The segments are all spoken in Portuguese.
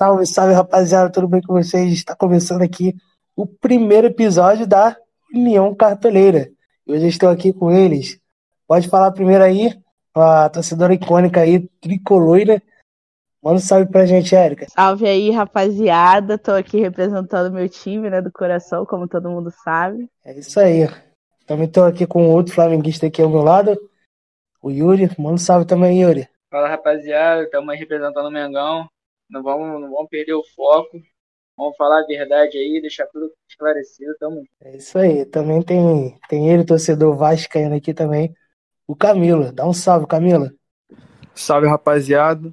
Salve, salve rapaziada, tudo bem com vocês? Está começando aqui o primeiro episódio da União Cartoleira. Hoje estou aqui com eles. Pode falar primeiro aí, a torcedora icônica aí, tricoloira. Manda um salve pra gente, Érica. Salve aí, rapaziada. Tô aqui representando meu time, né, do coração, como todo mundo sabe. É isso aí. Também tô aqui com outro flamenguista aqui ao meu lado, o Yuri. Manda um salve também, Yuri. Fala, rapaziada. Estamos aí representando o Mengão. Não vamos, não vamos perder o foco. Vamos falar a verdade aí, deixar tudo esclarecido. Tamo É isso aí. Também tem, tem ele, torcedor vascaíno aqui também, o Camilo. Dá um salve, Camilo. Salve, rapaziada.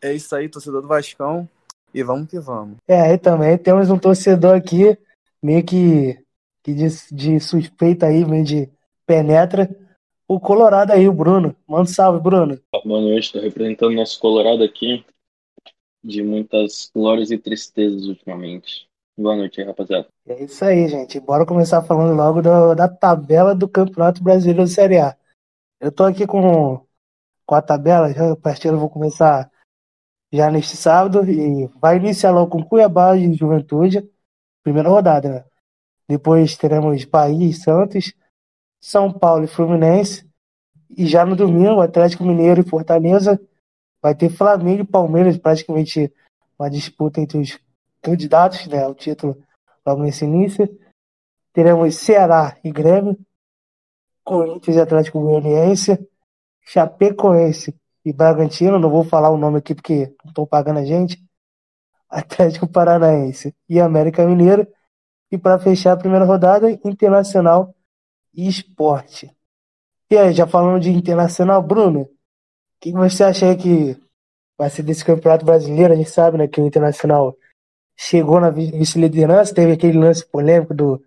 É isso aí, torcedor do Vascão. E vamos que vamos. É, aí também temos um torcedor aqui, meio que, que de, de suspeita aí, meio de penetra. O Colorado aí, o Bruno. Manda um salve, Bruno. Boa noite, estou representando nosso Colorado aqui, de muitas glórias e tristezas ultimamente. Boa noite rapaziada. É isso aí, gente. Bora começar falando logo do- da tabela do Campeonato Brasileiro Série A. Eu tô aqui com, com a tabela, já, a partida eu vou começar já neste sábado e vai iniciar logo com Cuiabá e Juventude, primeira rodada, né? Depois teremos Bahia e Santos, São Paulo e Fluminense. E já no domingo, Atlético Mineiro e Fortaleza. Vai ter Flamengo e Palmeiras, praticamente uma disputa entre os candidatos né, ao título logo nesse início. Teremos Ceará e Grêmio, Corinthians e Atlético Goianiense, Chapecoense e Bragantino, não vou falar o nome aqui porque não estão pagando a gente, Atlético Paranaense e América Mineiro. E para fechar a primeira rodada, Internacional e Esporte. E aí, já falando de Internacional, Bruno, que você acha aí que vai ser desse Campeonato Brasileiro? A gente sabe né, que o Internacional chegou na vi- vice-liderança, teve aquele lance polêmico do,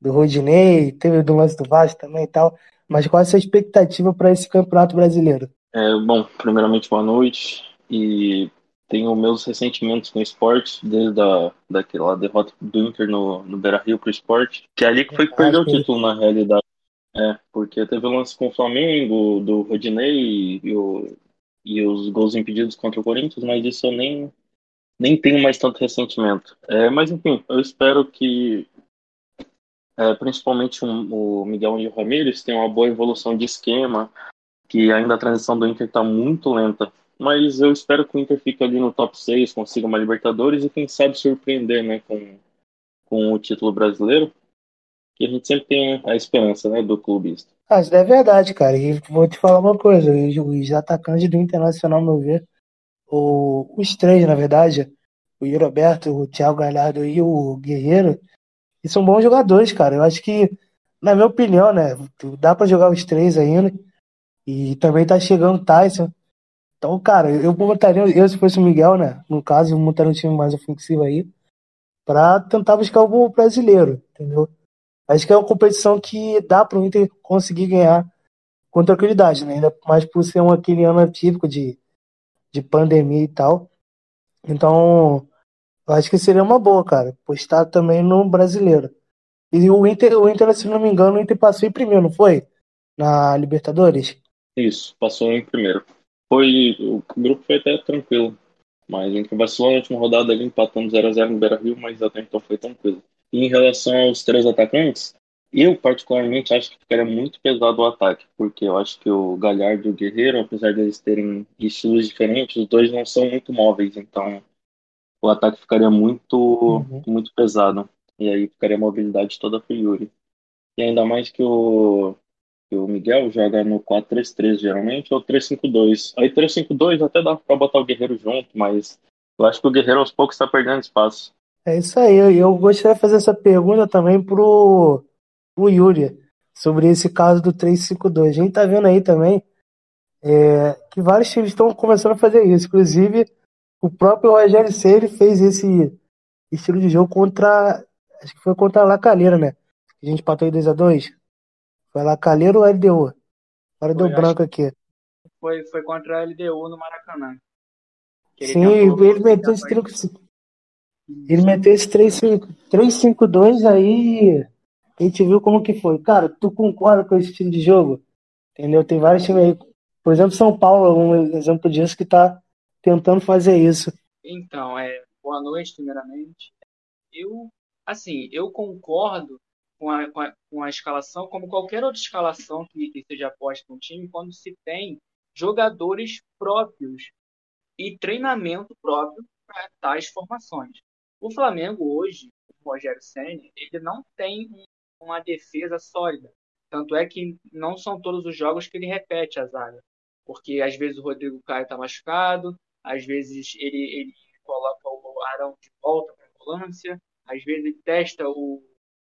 do Rodinei, teve do lance do Vasco também e tal. Mas qual é a sua expectativa para esse Campeonato Brasileiro? É, bom, primeiramente, boa noite. E tenho meus ressentimentos com o esporte, desde a, daquela derrota do Inter no, no Beira-Rio pro esporte, que é ali que foi que perdeu o título, na realidade. É, porque teve o lance com o Flamengo, do Rodinei e, o, e os gols impedidos contra o Corinthians, mas isso eu nem, nem tenho mais tanto ressentimento. É, mas enfim, eu espero que é, principalmente o Miguel e o Ramírez tenham uma boa evolução de esquema, que ainda a transição do Inter está muito lenta. Mas eu espero que o Inter fique ali no top 6, consiga uma Libertadores e quem sabe surpreender né, com, com o título brasileiro. Que a gente sempre tem a esperança né, do clubista. Ah, isso é verdade, cara. E vou te falar uma coisa: os, atacantes do Internacional, meu ver, o, os três, na verdade, o Yuri Alberto, o Thiago Galhardo e o Guerreiro, e são bons jogadores, cara. Eu acho que, na minha opinião, né, dá pra jogar os três ainda. E também tá chegando o Tyson. Então, cara, eu botaria, eu se fosse o Miguel, né, no caso, eu montaria um time mais ofensivo aí, pra tentar buscar algum brasileiro, entendeu? Acho que é uma competição que dá para o Inter conseguir ganhar com tranquilidade, né? Ainda mais por ser um aquele ano atípico de, de pandemia e tal. Então, acho que seria uma boa, cara, postar também no brasileiro. E o Inter, o Inter, se não me engano, o Inter passou em primeiro, não foi? Na Libertadores? Isso, passou em primeiro. Foi, o grupo foi até tranquilo. Mas o Inter vacilou na última rodada ali, empatando 0x0 no Beira-Rio, mas até então foi tranquilo. E em relação aos três atacantes, eu particularmente acho que ficaria muito pesado o ataque, porque eu acho que o Galhardo e o Guerreiro, apesar deles terem estilos diferentes, os dois não são muito móveis, então o ataque ficaria muito, Uhum. muito pesado. E aí ficaria a mobilidade toda pro Yuri. E ainda mais que o, que o Miguel joga no 4-3-3 geralmente, ou 3-5-2. Aí 3-5-2 até dá pra botar o Guerreiro junto, mas eu acho que o Guerreiro aos poucos tá perdendo espaço. É isso aí. Eu, eu gostaria de fazer essa pergunta também pro, pro Yuri, sobre esse caso do 3-5-2. A gente tá vendo aí também é, que vários times estão começando a fazer isso. Inclusive, o próprio Rogério Ceni fez esse estilo de jogo contra. Acho que foi contra a Lacalheira, né? A gente empatou em 2x2. Foi a Lacalheira ou LDU? Agora deu branco aqui. Foi, foi contra a LDU no Maracanã. Que ele Sim, ele meteu esse tentou- 3 Ele meteu esse 3-5 3-5-2 aí. A gente viu como que foi. Cara, tu concorda com esse estilo de jogo? Entendeu? Tem vários times aí. Por exemplo, São Paulo é um exemplo disso que tá tentando fazer isso. Então, é, boa noite, primeiramente. Eu, assim, eu concordo com a, com a, com a escalação, como qualquer outra escalação que, que seja posta no time, quando se tem jogadores próprios e treinamento próprio para tais formações. O Flamengo hoje, o Rogério Senna, ele não tem uma defesa sólida. Tanto é que não são todos os jogos que ele repete a zaga. Porque às vezes o Rodrigo Caio está machucado, às vezes ele, ele coloca o Arão de volta para a volância, às vezes ele testa o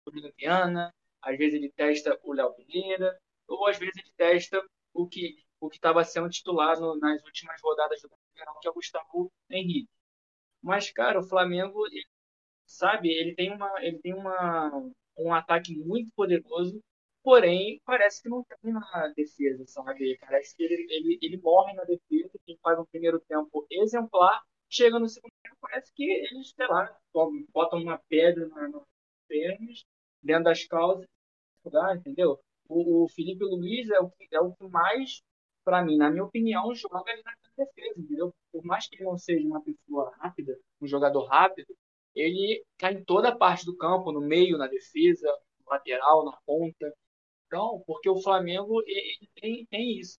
Bruno Viana, às vezes ele testa o Léo Pereira, ou às vezes ele testa o que o que estava sendo titular no, nas últimas rodadas do Campeonato, que é o Gustavo Henrique. Mas, cara, o Flamengo, sabe, ele tem, uma, ele tem uma, um ataque muito poderoso, porém, parece que não tem na defesa, sabe? Parece que ele, ele, ele morre na defesa, quem faz um primeiro tempo exemplar, chega no segundo tempo, parece que eles, sei lá, botam uma pedra na, nas pernas, dentro das calças, entendeu? O, o Felipe Luiz é o é o que mais, para mim, na minha opinião, joga ali na defesa, entendeu? Por mais que ele não seja uma pessoa rápida, um jogador rápido, ele cai tá em toda a parte do campo, no meio, na defesa, no lateral, na ponta. Então, porque o Flamengo ele tem, tem isso.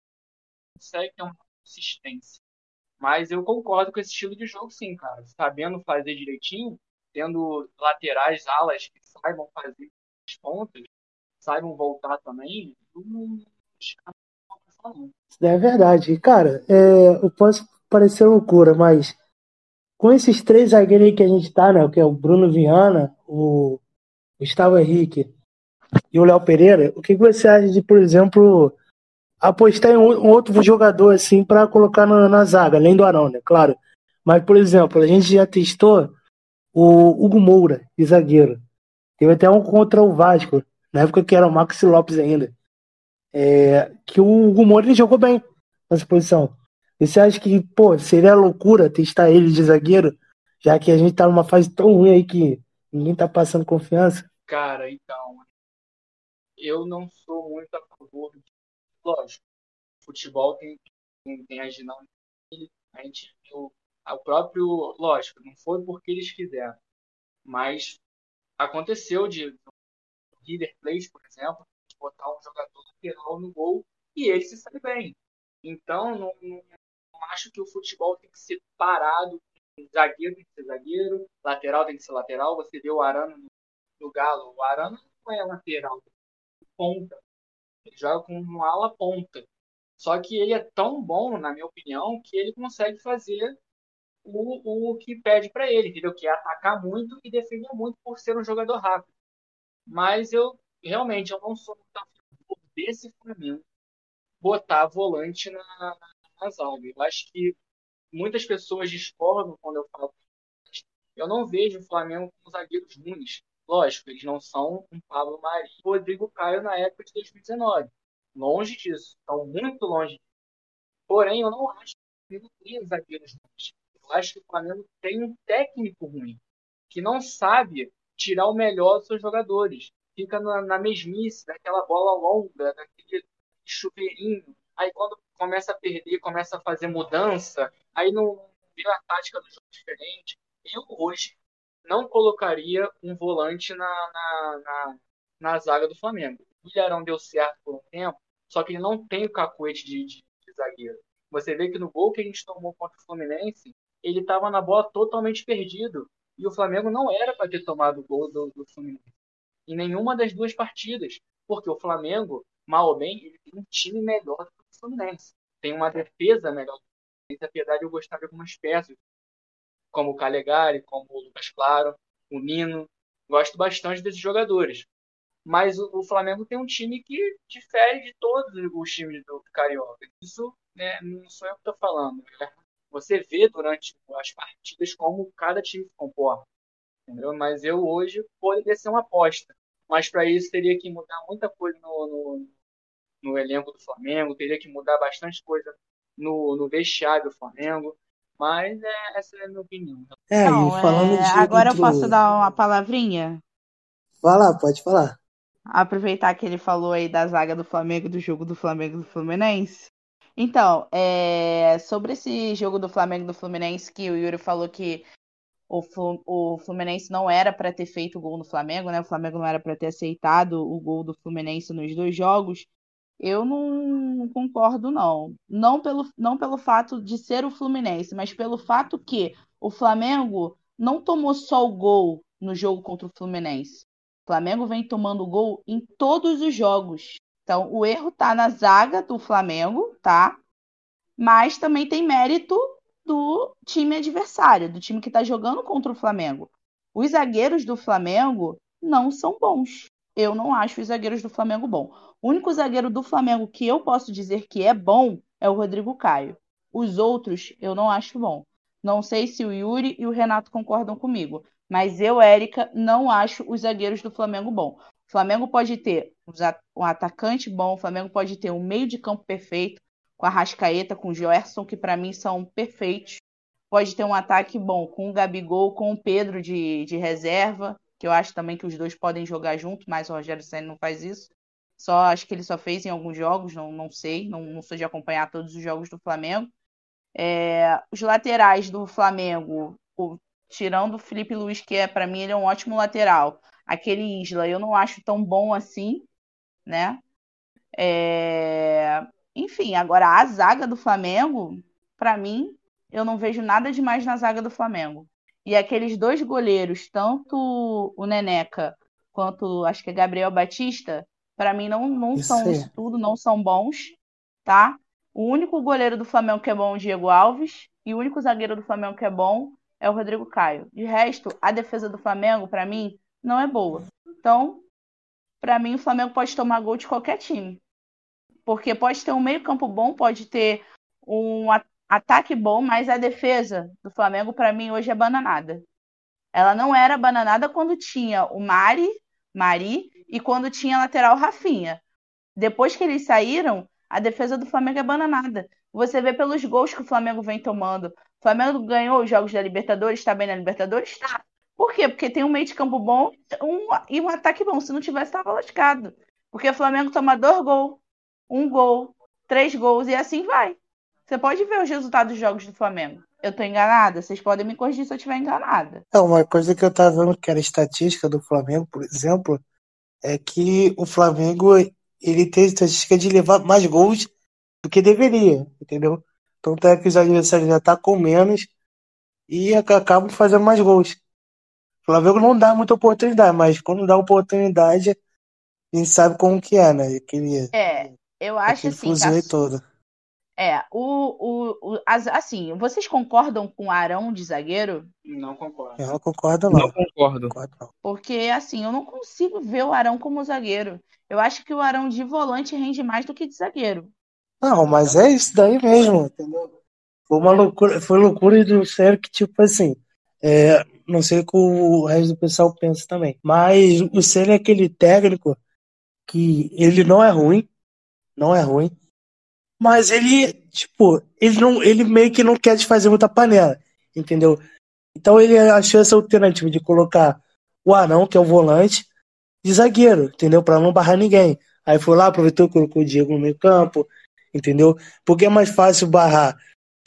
Consegue ter uma consistência. Mas eu concordo com esse estilo de jogo, sim, cara. Sabendo fazer direitinho, tendo laterais, alas que saibam fazer as pontas, saibam voltar também, não é verdade. Cara, é, eu posso parecer loucura, mas com esses três zagueiros aí que a gente tá, né? Que é o Bruno Viana, o Gustavo Henrique e o Léo Pereira, o que você acha de, por exemplo, apostar em um outro jogador assim para colocar na, na, zaga, além do Arão, né? Claro. Mas, por exemplo, a gente já testou o Hugo Moura, de zagueiro. Teve até um contra o Vasco, na época que era o Maxi Lopes ainda. É, que o Moura ele jogou bem nessa posição. E você acha que, pô, seria loucura testar ele de zagueiro, já que a gente tá numa fase tão ruim aí que ninguém tá passando confiança? Cara, então, eu não sou muito a favor de. Lógico, futebol tem, tem, tem as dinâmicas. A gente viu o próprio. Lógico, não foi porque eles quiseram, mas aconteceu de River Plate, por exemplo, botar um jogador no gol e ele se sai bem. Então, não, não, acho que o futebol tem que ser parado. Zagueiro tem que ser zagueiro, lateral tem que ser lateral. Você vê o Arano no, no Galo. O Arano não é lateral, ponta. Ele joga com uma ala ponta. Só que ele é tão bom, na minha opinião, que ele consegue fazer o, o que pede para ele, entendeu? Que é atacar muito e defender muito por ser um jogador rápido. Mas eu realmente eu não sou muito a desse Flamengo botar volante na, na, na zaga. Eu acho que muitas pessoas discordam quando eu falo. Eu não vejo o Flamengo com zagueiros ruins. Lógico, eles não são um Pablo Mari e Rodrigo Caio na época de 2019. Longe disso. Estão muito longe. Porém, eu não acho que o Flamengo tem zagueiros ruins. Eu acho que o Flamengo tem um técnico ruim que não sabe tirar o melhor dos seus jogadores. Fica na, na mesmice, daquela bola longa, daquele chuveirinho. Aí quando começa a perder, começa a fazer mudança, aí não vira a tática do jogo diferente. Eu hoje não colocaria um volante na, na, na, na zaga do Flamengo. O Ilharão deu certo por um tempo, só que ele não tem o cacuete de, de, de zagueiro. Você vê que no gol que a gente tomou contra o Fluminense, ele estava na bola totalmente perdido. E o Flamengo não era para ter tomado o gol do, do Fluminense. Em nenhuma das duas partidas. Porque o Flamengo, mal ou bem, ele tem um time melhor do que o Fluminense. Tem uma defesa melhor. Na verdade, eu gostava de algumas peças, como o Calegari, como o Lucas Claro, o Nino. Gosto bastante desses jogadores. Mas o, o Flamengo tem um time que difere de todos os times do Carioca. Isso né, não sou eu que estou falando. Né? Você vê durante as partidas como cada time se comporta. Entendeu? Mas eu hoje poderia ser uma aposta. Mas para isso teria que mudar muita coisa no, no, no, elenco do Flamengo, teria que mudar bastante coisa no, no vestiário do Flamengo. Mas é, essa é a minha opinião. É, Não, e falando é... de. Agora eu posso dar uma palavrinha? Fala, pode falar. Aproveitar que ele falou aí da zaga do Flamengo, do jogo do Flamengo do Fluminense. Então, é, sobre esse jogo do Flamengo e do Fluminense, que o Yuri falou que o, Fluminense não era para ter feito o gol no Flamengo, né? O Flamengo não era para ter aceitado o gol do Fluminense nos dois jogos. Eu não concordo, não. Não pelo, não pelo fato de ser o Fluminense, mas pelo fato que o Flamengo não tomou só o gol no jogo contra o Fluminense. O Flamengo vem tomando gol em todos os jogos. Então, o erro tá na zaga do Flamengo, tá? Mas também tem mérito do time adversário, do time que está jogando contra o Flamengo. Os zagueiros do Flamengo não são bons. Eu não acho os zagueiros do Flamengo bom. O único zagueiro do Flamengo que eu posso dizer que é bom é o Rodrigo Caio. Os outros eu não acho bom. Não sei se o Yuri e o Renato concordam comigo, mas eu, Érica, não acho os zagueiros do Flamengo bom. O Flamengo pode ter um atacante bom, o Flamengo pode ter um meio de campo perfeito, com a Rascaeta, com o Gerson, que para mim são perfeitos. Pode ter um ataque bom com o Gabigol, com o Pedro de, de reserva, que eu acho também que os dois podem jogar junto, mas o Rogério Senna não faz isso. Só acho que ele só fez em alguns jogos, não, não sei, não, não sou de acompanhar todos os jogos do Flamengo. É, os laterais do Flamengo, o, tirando o Felipe Luiz, que é para mim ele é um ótimo lateral. Aquele Isla eu não acho tão bom assim, né? É, enfim, agora a zaga do Flamengo, para mim, eu não vejo nada demais na zaga do Flamengo. E aqueles dois goleiros, tanto o Neneca quanto acho que é Gabriel Batista, para mim não, não isso são isso tudo, não são bons, tá? O único goleiro do Flamengo que é bom é o Diego Alves e o único zagueiro do Flamengo que é bom é o Rodrigo Caio. De resto, a defesa do Flamengo, para mim, não é boa. Então, para mim, o Flamengo pode tomar gol de qualquer time. Porque pode ter um meio-campo bom, pode ter um ataque bom, mas a defesa do Flamengo, para mim, hoje é bananada. Ela não era bananada quando tinha o Mari, Mari e quando tinha lateral Rafinha. Depois que eles saíram, a defesa do Flamengo é bananada. Você vê pelos gols que o Flamengo vem tomando. O Flamengo ganhou os jogos da Libertadores, está bem na Libertadores? Tá. Por quê? Porque tem um meio de campo bom um, e um ataque bom. Se não tivesse, estava lascado. Porque o Flamengo toma dois gols um gol, três gols e assim vai. Você pode ver os resultados dos jogos do Flamengo. Eu tô enganada? Vocês podem me corrigir se eu estiver enganada. É, uma coisa que eu tava vendo que era estatística do Flamengo, por exemplo, é que o Flamengo ele tem estatística de levar mais gols do que deveria, entendeu? Então é que os adversários já tá com menos e acabam fazendo mais gols. O Flamengo não dá muita oportunidade, mas quando dá oportunidade, a gente sabe como que é, né? Aquele, é, eu acho assim. Tá... todo. É, o, o, o as, assim, vocês concordam com o Arão de zagueiro? Não concordo. Eu não concordo, não. Não concordo. Porque, assim, eu não consigo ver o Arão como zagueiro. Eu acho que o Arão de volante rende mais do que de zagueiro. Não, mas é isso daí mesmo, entendeu? Foi uma loucura, foi loucura do sério que, tipo assim, é, não sei o que o resto do pessoal pensa também. Mas o Célio é aquele técnico que ele não é ruim, não é ruim. Mas ele, tipo, ele não, ele meio que não quer desfazer muita panela, entendeu? Então ele achou essa alternativa de colocar o Arão, que é o volante, de zagueiro, entendeu? Para não barrar ninguém. Aí foi lá, aproveitou, colocou o Diego no meio campo, entendeu? Porque é mais fácil barrar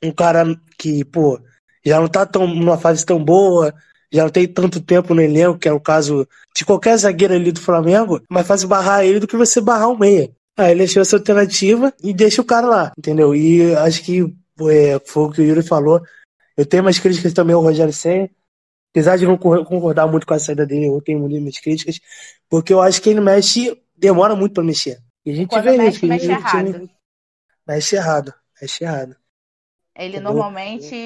um cara que, pô, já não tá tão, numa fase tão boa, já não tem tanto tempo no elenco, que é o caso de qualquer zagueiro ali do Flamengo, é mais fácil barrar ele do que você barrar o meia. Aí ele achou essa alternativa e deixa o cara lá, entendeu? E acho que é, foi o que o Yuri falou. Eu tenho umas críticas também ao Rogério Senna, apesar de não concordar muito com a saída dele, eu tenho muitas críticas, porque eu acho que ele mexe, demora muito para mexer. E a gente Quando vê mexe, isso. Mexe errado. Time, mexe errado, mexe errado. Ele Entendeu? normalmente,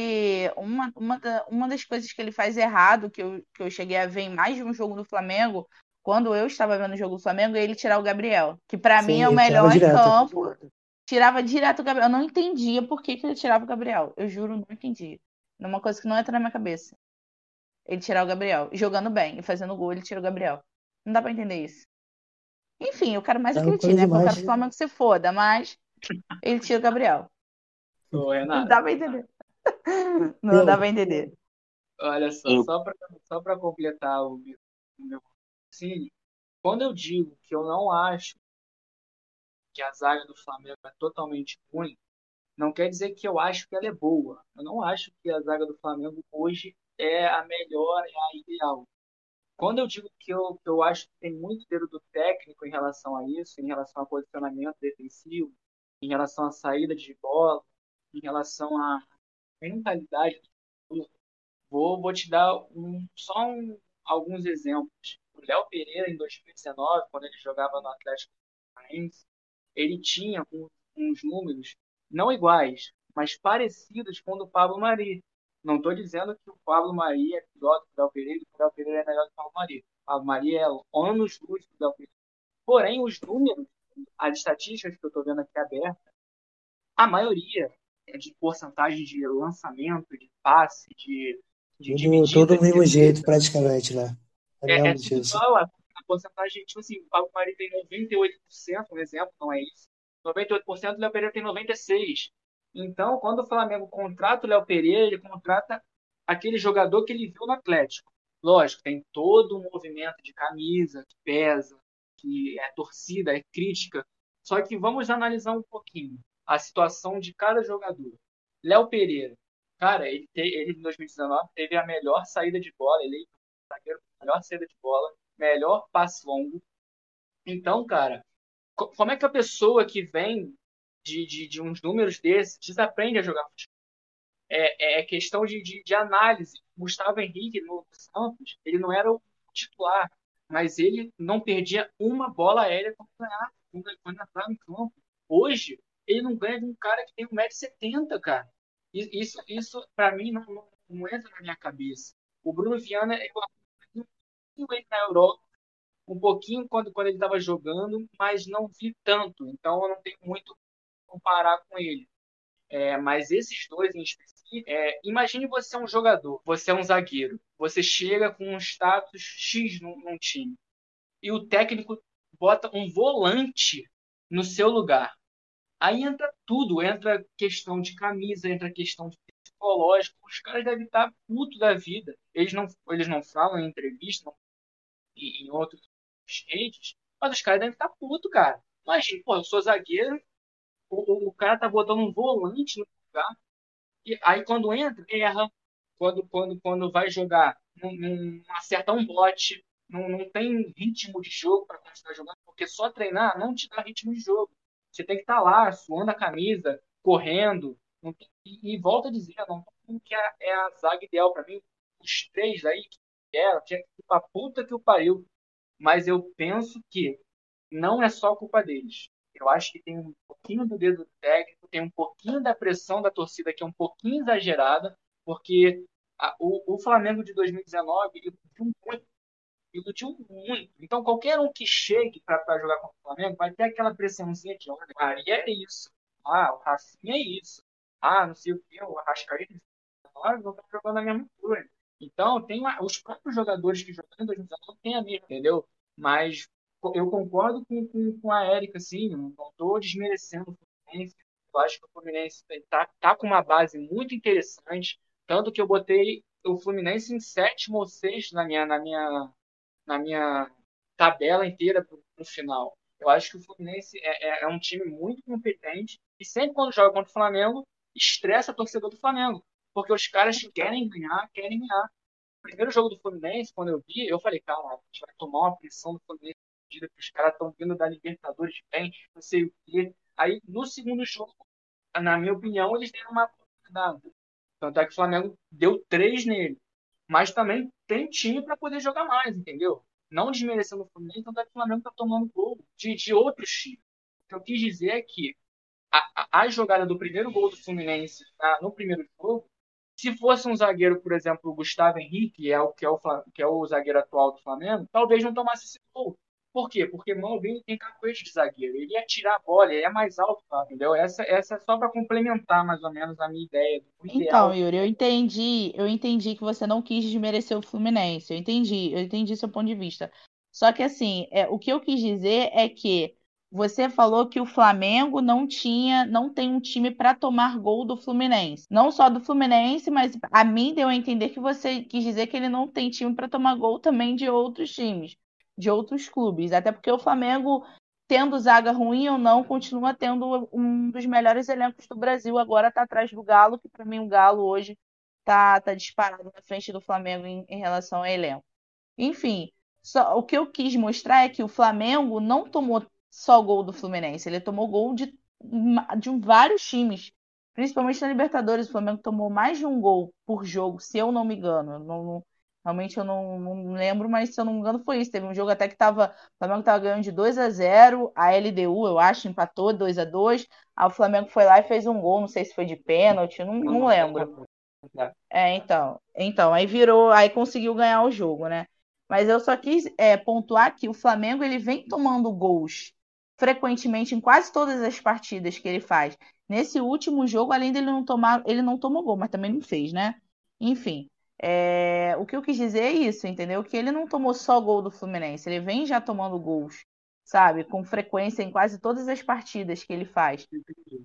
uma, uma, da, uma das coisas que ele faz errado, que eu, que eu cheguei a ver em mais de um jogo do Flamengo, quando eu estava vendo o jogo do Flamengo, ele tirar o Gabriel. Que para mim é o melhor em campo. Tirava direto o Gabriel. Eu não entendia por que, que ele tirava o Gabriel. Eu juro, não entendi. É uma coisa que não entra na minha cabeça. Ele tirar o Gabriel. Jogando bem e fazendo gol, ele tira o Gabriel. Não dá pra entender isso. Enfim, eu quero mais é time, né? Porque eu quero que o Flamengo se foda, mas ele tira o Gabriel. Não dá pra entender. Não dá pra entender. Olha só, só pra, só pra completar o meu Sim, quando eu digo que eu não acho que a zaga do Flamengo é totalmente ruim, não quer dizer que eu acho que ela é boa. Eu não acho que a zaga do Flamengo hoje é a melhor, é a ideal. Quando eu digo que eu, que eu acho que tem muito dedo do técnico em relação a isso, em relação ao posicionamento defensivo, em relação à saída de bola, em relação à mentalidade vou, vou te dar um, só um, alguns exemplos. O Léo Pereira, em 2019, quando ele jogava no Atlético Paranaense, ele tinha um, uns números não iguais, mas parecidos com o do Pablo Mari. Não estou dizendo que o Pablo Mari é pior do que o Léo Pereira e que o Léo Pereira é melhor do que o Pablo Mari. O Pablo Mari é anos luz do Léo Pereira. Porém, os números, as estatísticas que eu estou vendo aqui abertas, a maioria é de porcentagem de lançamento, de passe, de. de tudo, do mesmo jeito, praticamente, né? É, é, é igual. A, porcentagem, tipo assim, o Pablo Mari tem 98%, um exemplo, não é isso. 98%, o Léo Pereira tem 96%. Então, quando o Flamengo contrata o Léo Pereira, ele contrata aquele jogador que ele viu no Atlético. Lógico, tem todo um movimento de camisa que pesa, que é torcida, é crítica. Só que vamos analisar um pouquinho a situação de cada jogador. Léo Pereira, cara, ele, te, ele em 2019 teve a melhor saída de bola, ele zagueiro melhor saída de bola, melhor passe longo. Então, cara, como é que a pessoa que vem de, de, de uns números desses desaprende a jogar futebol? É, é questão de, de, de análise. Gustavo Henrique no Santos, ele não era o titular, mas ele não perdia uma bola aérea quando ganhava, quando entrava no campo. Hoje, ele não ganha de um cara que tem 1,70m, cara. Isso, isso para mim, não, não, não, entra na minha cabeça. O Bruno Viana, eu ele na Europa, um pouquinho quando, quando ele estava jogando, mas não vi tanto. Então eu não tenho muito comparar com ele. É, mas esses dois em específico, é, imagine você é um jogador, você é um zagueiro, você chega com um status X num, num time e o técnico bota um volante no seu lugar. Aí entra tudo, entra questão de camisa, entra questão de psicológico. Os caras devem estar puto da vida. Eles não, eles não falam em entrevista não, em, em outros redes, mas os caras devem estar puto, cara. Imagina, pô, eu sou zagueiro, o, o cara tá botando um volante no lugar, e aí quando entra, erra. Quando, quando, quando vai jogar, não, não acerta um bote, não, não tem ritmo de jogo para continuar jogando, porque só treinar não te dá ritmo de jogo. Você tem que estar tá lá, suando a camisa, correndo. e, e volta a dizer, não que é, é a zaga ideal para mim. Os três aí que era, tinha que ir pra puta que o pariu. Mas eu penso que não é só culpa deles. Eu acho que tem um pouquinho do dedo técnico, tem um pouquinho da pressão da torcida que é um pouquinho exagerada, porque a, o, o, Flamengo de 2019 iludiu muito. Muito. Então, qualquer um que chegue para jogar contra o Flamengo vai ter aquela pressãozinha de: olha, Maria é isso. Ah, o Rafinha é isso. Ah, não sei o que, o Arrascaeta. Nós vamos estar jogando a mesma coisa. Então, tem uma, os próprios jogadores que jogaram em 2019 têm a mesma, entendeu? Mas eu concordo com, com, com a Érica, assim, não estou desmerecendo o Fluminense. Eu acho que o Fluminense está tá com uma base muito interessante, tanto que eu botei o Fluminense em sétimo ou sexto na minha, na minha, na minha tabela inteira no final. Eu acho que o Fluminense é, é, é, um time muito competente e sempre quando joga contra o Flamengo, estressa a torcedor do Flamengo. Porque os caras querem ganhar, querem ganhar. O primeiro jogo do Fluminense, quando eu vi, eu falei, cara, a gente vai tomar uma pressão do Fluminense que os caras estão vindo da Libertadores bem, não sei o quê. Aí, no segundo jogo, na minha opinião, eles deram uma oportunidade. Tanto é que o Flamengo deu três nele. Mas também tem time para poder jogar mais, entendeu? Não desmerecendo o Fluminense, tanto é que o Flamengo está tomando gol de, de outros times. O que eu quis dizer é que a, a, a jogada do primeiro gol do Fluminense tá, no primeiro jogo, se fosse um zagueiro, por exemplo, o Gustavo Henrique, que é o, que é o, que é o zagueiro atual do Flamengo, talvez não tomasse esse gol. Por quê? Porque Malvin tem cacoete de zagueiro. Ele ia tirar a bola, ele é mais alto, tá? entendeu? Essa, essa é só para complementar mais ou menos a minha ideia. Então, Yuri, eu entendi, eu entendi que você não quis desmerecer o Fluminense. Eu entendi, eu entendi seu ponto de vista. Só que assim, é, o que eu quis dizer é que você falou que o Flamengo não tinha, não tem um time para tomar gol do Fluminense. Não só do Fluminense, mas a mim deu a entender que você quis dizer que ele não tem time para tomar gol também de outros times de outros clubes. Até porque o Flamengo tendo zaga ruim ou não, continua tendo um dos melhores elencos do Brasil. Agora está atrás do Galo, que para mim o Galo hoje tá, tá disparado na frente do Flamengo em, em relação ao elenco. Enfim, só, o que eu quis mostrar é que o Flamengo não tomou só gol do Fluminense, ele tomou gol de, de vários times. Principalmente na Libertadores, o Flamengo tomou mais de um gol por jogo, se eu não me engano. Não, não, realmente eu não, não, lembro, mas se eu não me engano foi isso. Teve um jogo até que tava, o Flamengo estava ganhando de 2 a 0 a LDU, eu acho, empatou 2 a 2 Aí o Flamengo foi lá e fez um gol, não sei se foi de pênalti, não, não lembro. É, então, então, aí virou, aí conseguiu ganhar o jogo, né? Mas eu só quis é, pontuar que o Flamengo ele vem tomando gols frequentemente em quase todas as partidas que ele faz. Nesse último jogo, além dele não tomar, ele não tomou gol, mas também não fez, né? Enfim, é, o que eu quis dizer é isso, entendeu? Que ele não tomou só gol do Fluminense, ele vem já tomando gols, sabe? Com frequência em quase todas as partidas que ele faz.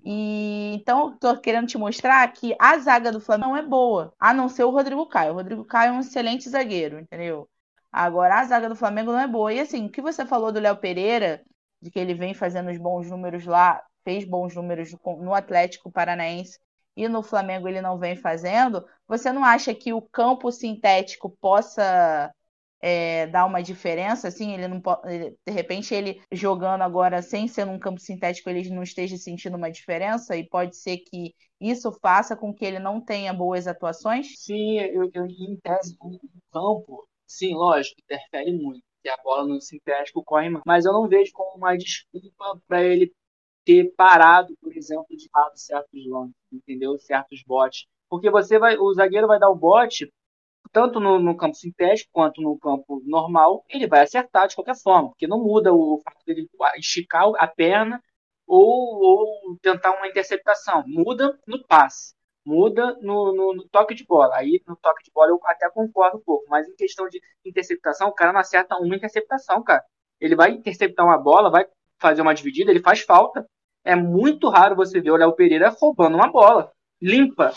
E então, tô querendo te mostrar que a zaga do Flamengo não é boa, a não ser o Rodrigo Caio. O Rodrigo Caio é um excelente zagueiro, entendeu? Agora, a zaga do Flamengo não é boa. E assim, o que você falou do Léo Pereira, de que ele vem fazendo os bons números lá, fez bons números no Atlético Paranaense e no Flamengo ele não vem fazendo, você não acha que o campo sintético possa é, dar uma diferença? Assim, ele não de repente ele jogando agora sem ser num campo sintético ele não esteja sentindo uma diferença e pode ser que isso faça com que ele não tenha boas atuações? Sim, eu, eu em tese o campo, sim, lógico, interfere muito que a bola no sintético corre mais. Mas eu não vejo como uma desculpa para ele ter parado, por exemplo, de lado certos lances, entendeu? Certos botes. Porque você vai, o zagueiro vai dar o bote tanto no, no, campo sintético quanto no campo normal, ele vai acertar de qualquer forma, porque não muda o fato dele esticar a perna ou, ou tentar uma interceptação, muda no passe muda no, no, no, toque de bola. Aí no toque de bola eu até concordo um pouco, mas em questão de interceptação, o cara não acerta uma interceptação, cara. Ele vai interceptar uma bola, vai fazer uma dividida, ele faz falta. É muito raro você ver o Léo Pereira roubando uma bola. Limpa.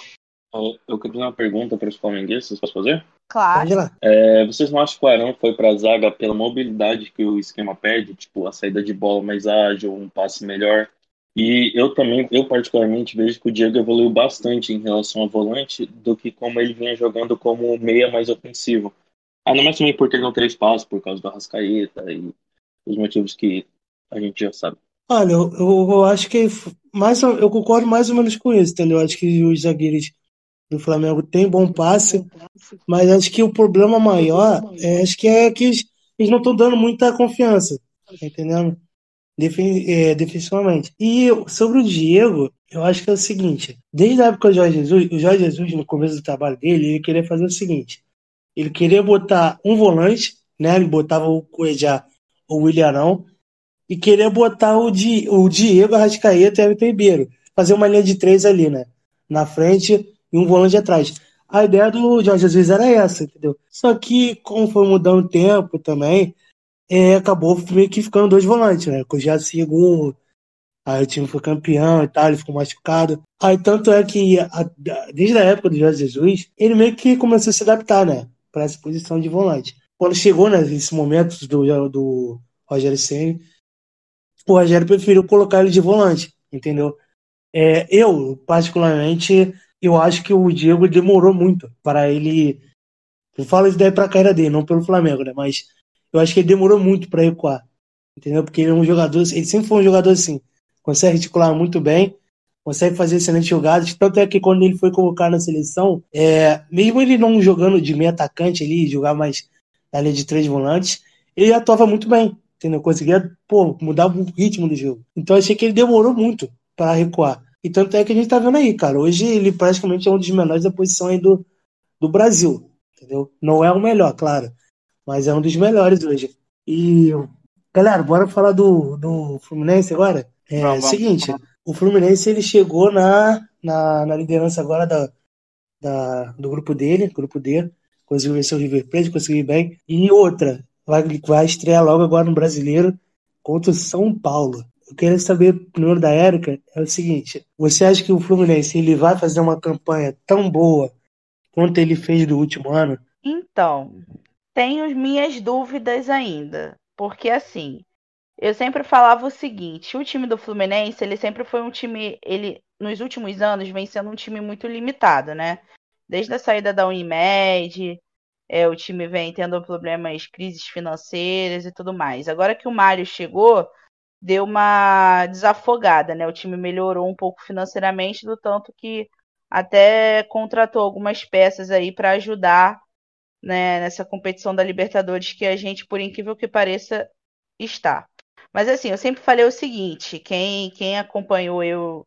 Eu queria fazer uma pergunta para os flamenguistas, posso fazer? Claro. É, vocês não acham que o Arão foi para a zaga pela mobilidade que o esquema perde? Tipo, a saída de bola mais ágil, um passe melhor? E eu também, eu particularmente vejo que o Diego evoluiu bastante em relação ao volante do que como ele vinha jogando como meia mais ofensivo. Ainda mais também por ter não ter espaço por causa do Arrascaeta e os motivos que a gente já sabe. Olha, eu, eu acho que mais, eu concordo mais ou menos com isso, entendeu? Acho que os zagueiros do Flamengo têm bom passe, mas acho que o problema maior é, acho que é que eles, eles não estão dando muita confiança, tá entendendo? É, definitivamente. E sobre o Diego, eu acho que é o seguinte: desde a época do Jorge Jesus, o Jorge Jesus, no começo do trabalho dele, ele queria fazer o seguinte: ele queria botar um volante, né? Ele botava o Cuejá ou o William e queria botar o, Di, o Diego, Arrascaeta e Everton Ribeiro. Fazer uma linha de três ali, né? Na frente e um volante atrás. A ideia do Jorge Jesus era essa, entendeu? Só que, como foi mudando o tempo também, é, acabou meio que ficando dois volantes, né? Com o Jacigo, aí o time foi campeão e tal, ele ficou machucado. Aí tanto é que, a, desde a época do Jorge Jesus, ele meio que começou a se adaptar, né? Para essa posição de volante. Quando chegou né, nesse momento do, do Rogério Senna, o Rogério preferiu colocar ele de volante, entendeu? É, eu, particularmente, eu acho que o Diego demorou muito para ele. Eu falo isso daí para a carreira dele, não pelo Flamengo, né? Mas eu acho que ele demorou muito para recuar. Entendeu? Porque ele é um jogador, ele sempre foi um jogador assim, consegue articular muito bem, consegue fazer excelentes jogadas. Tanto é que quando ele foi colocado na seleção, é, mesmo ele não jogando de meio atacante ali, jogar mais na linha de três volantes, ele atuava muito bem, entendeu? Conseguia pô, mudar o ritmo do jogo. Então achei que ele demorou muito para recuar. E tanto é que a gente tá vendo aí, cara. Hoje ele praticamente é um dos menores da posição aí do, do Brasil, entendeu? Não é o melhor, claro mas é um dos melhores hoje. E, galera, bora falar do, do Fluminense agora? É o seguinte, o Fluminense ele chegou na, na, na liderança agora da, da, do grupo dele, grupo D, conseguiu vencer o River Plate, conseguiu ir bem. E outra, vai, vai estrear logo agora no Brasileiro contra o São Paulo. Eu queria saber, primeiro da Érica, é o seguinte, você acha que o Fluminense ele vai fazer uma campanha tão boa quanto ele fez do último ano? Então, tenho minhas dúvidas ainda, porque assim, eu sempre falava o seguinte: o time do Fluminense, ele sempre foi um time, ele nos últimos anos vem sendo um time muito limitado, né? Desde a saída da Unimed, é, o time vem tendo problemas, crises financeiras e tudo mais. Agora que o Mário chegou, deu uma desafogada, né? O time melhorou um pouco financeiramente, do tanto que até contratou algumas peças aí para ajudar né, nessa competição da Libertadores que a gente, por incrível que pareça, está. Mas assim, eu sempre falei o seguinte: quem, quem acompanhou eu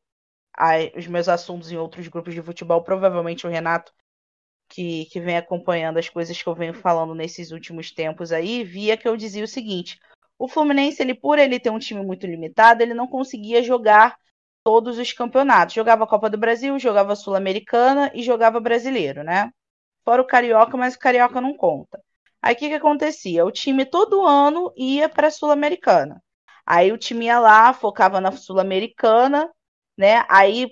a, os meus assuntos em outros grupos de futebol, provavelmente o Renato, que, que vem acompanhando as coisas que eu venho falando nesses últimos tempos aí, via que eu dizia o seguinte: o Fluminense, ele, por ele ter um time muito limitado, ele não conseguia jogar todos os campeonatos. Jogava a Copa do Brasil, jogava Sul-Americana e jogava Brasileiro, né? Fora o Carioca, mas o Carioca não conta. Aí o que, que acontecia? O time todo ano ia para a Sul-Americana. Aí o time ia lá, focava na Sul-Americana, né? Aí,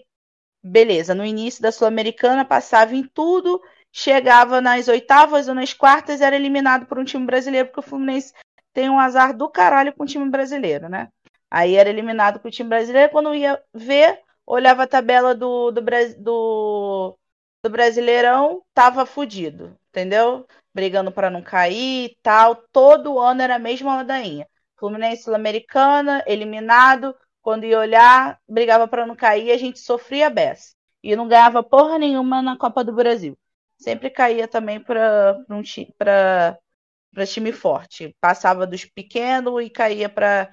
beleza, no início da Sul-Americana passava em tudo, chegava nas oitavas ou nas quartas, era eliminado por um time brasileiro, porque o Fluminense tem um azar do caralho com o time brasileiro, né? Aí era eliminado com o time brasileiro, quando ia ver, olhava a tabela do, do, do, do Brasileirão, tava fudido, entendeu? Brigando para não cair e tal. Todo ano era a mesma ladainha. Fluminense Sul-Americana, eliminado. Quando ia olhar, brigava para não cair e a gente sofria beça. E não ganhava porra nenhuma na Copa do Brasil. Sempre caía também para um, para time forte. Passava dos pequenos e caía para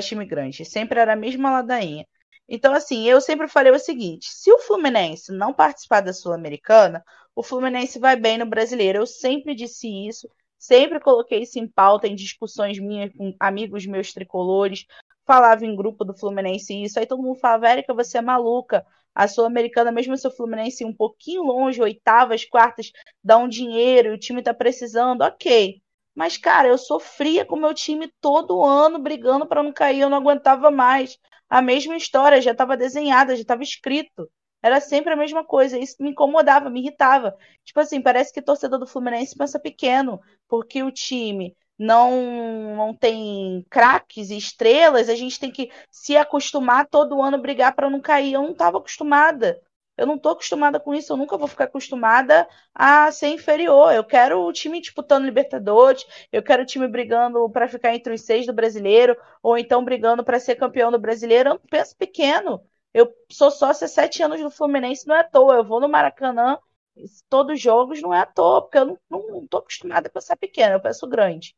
time grande. Sempre era a mesma ladainha. Então, assim, eu sempre falei o seguinte: se o Fluminense não participar da Sul-Americana, o Fluminense vai bem no brasileiro. Eu sempre disse isso, Sempre coloquei isso em pauta em discussões minhas com amigos meus tricolores. Falava em grupo do Fluminense isso. Aí todo mundo falava, Érica, você é maluca. A Sul-Americana, mesmo se o Fluminense um pouquinho longe, oitavas, quartas, dá um dinheiro e o time tá precisando, ok. Mas, cara, eu sofria com o meu time todo ano brigando para não cair, eu não aguentava mais. A mesma história já estava desenhada, já estava escrito. Era sempre a mesma coisa. Isso me incomodava, me irritava. Tipo assim, parece que torcedor do Fluminense pensa pequeno, porque o time não, não tem craques e estrelas, a gente tem que se acostumar todo ano brigar para não cair. Eu não estava acostumada. Eu não estou acostumada com isso, eu nunca vou ficar acostumada a ser inferior. Eu quero o time disputando Libertadores, eu quero o time brigando para ficar entre os seis do brasileiro, ou então brigando para ser campeão do brasileiro. Eu penso pequeno. Eu sou sócia sete anos do Fluminense, não é à toa. Eu vou no Maracanã, todos os jogos, não é à toa, porque eu não, tô acostumada a pensar pequena, eu penso grande.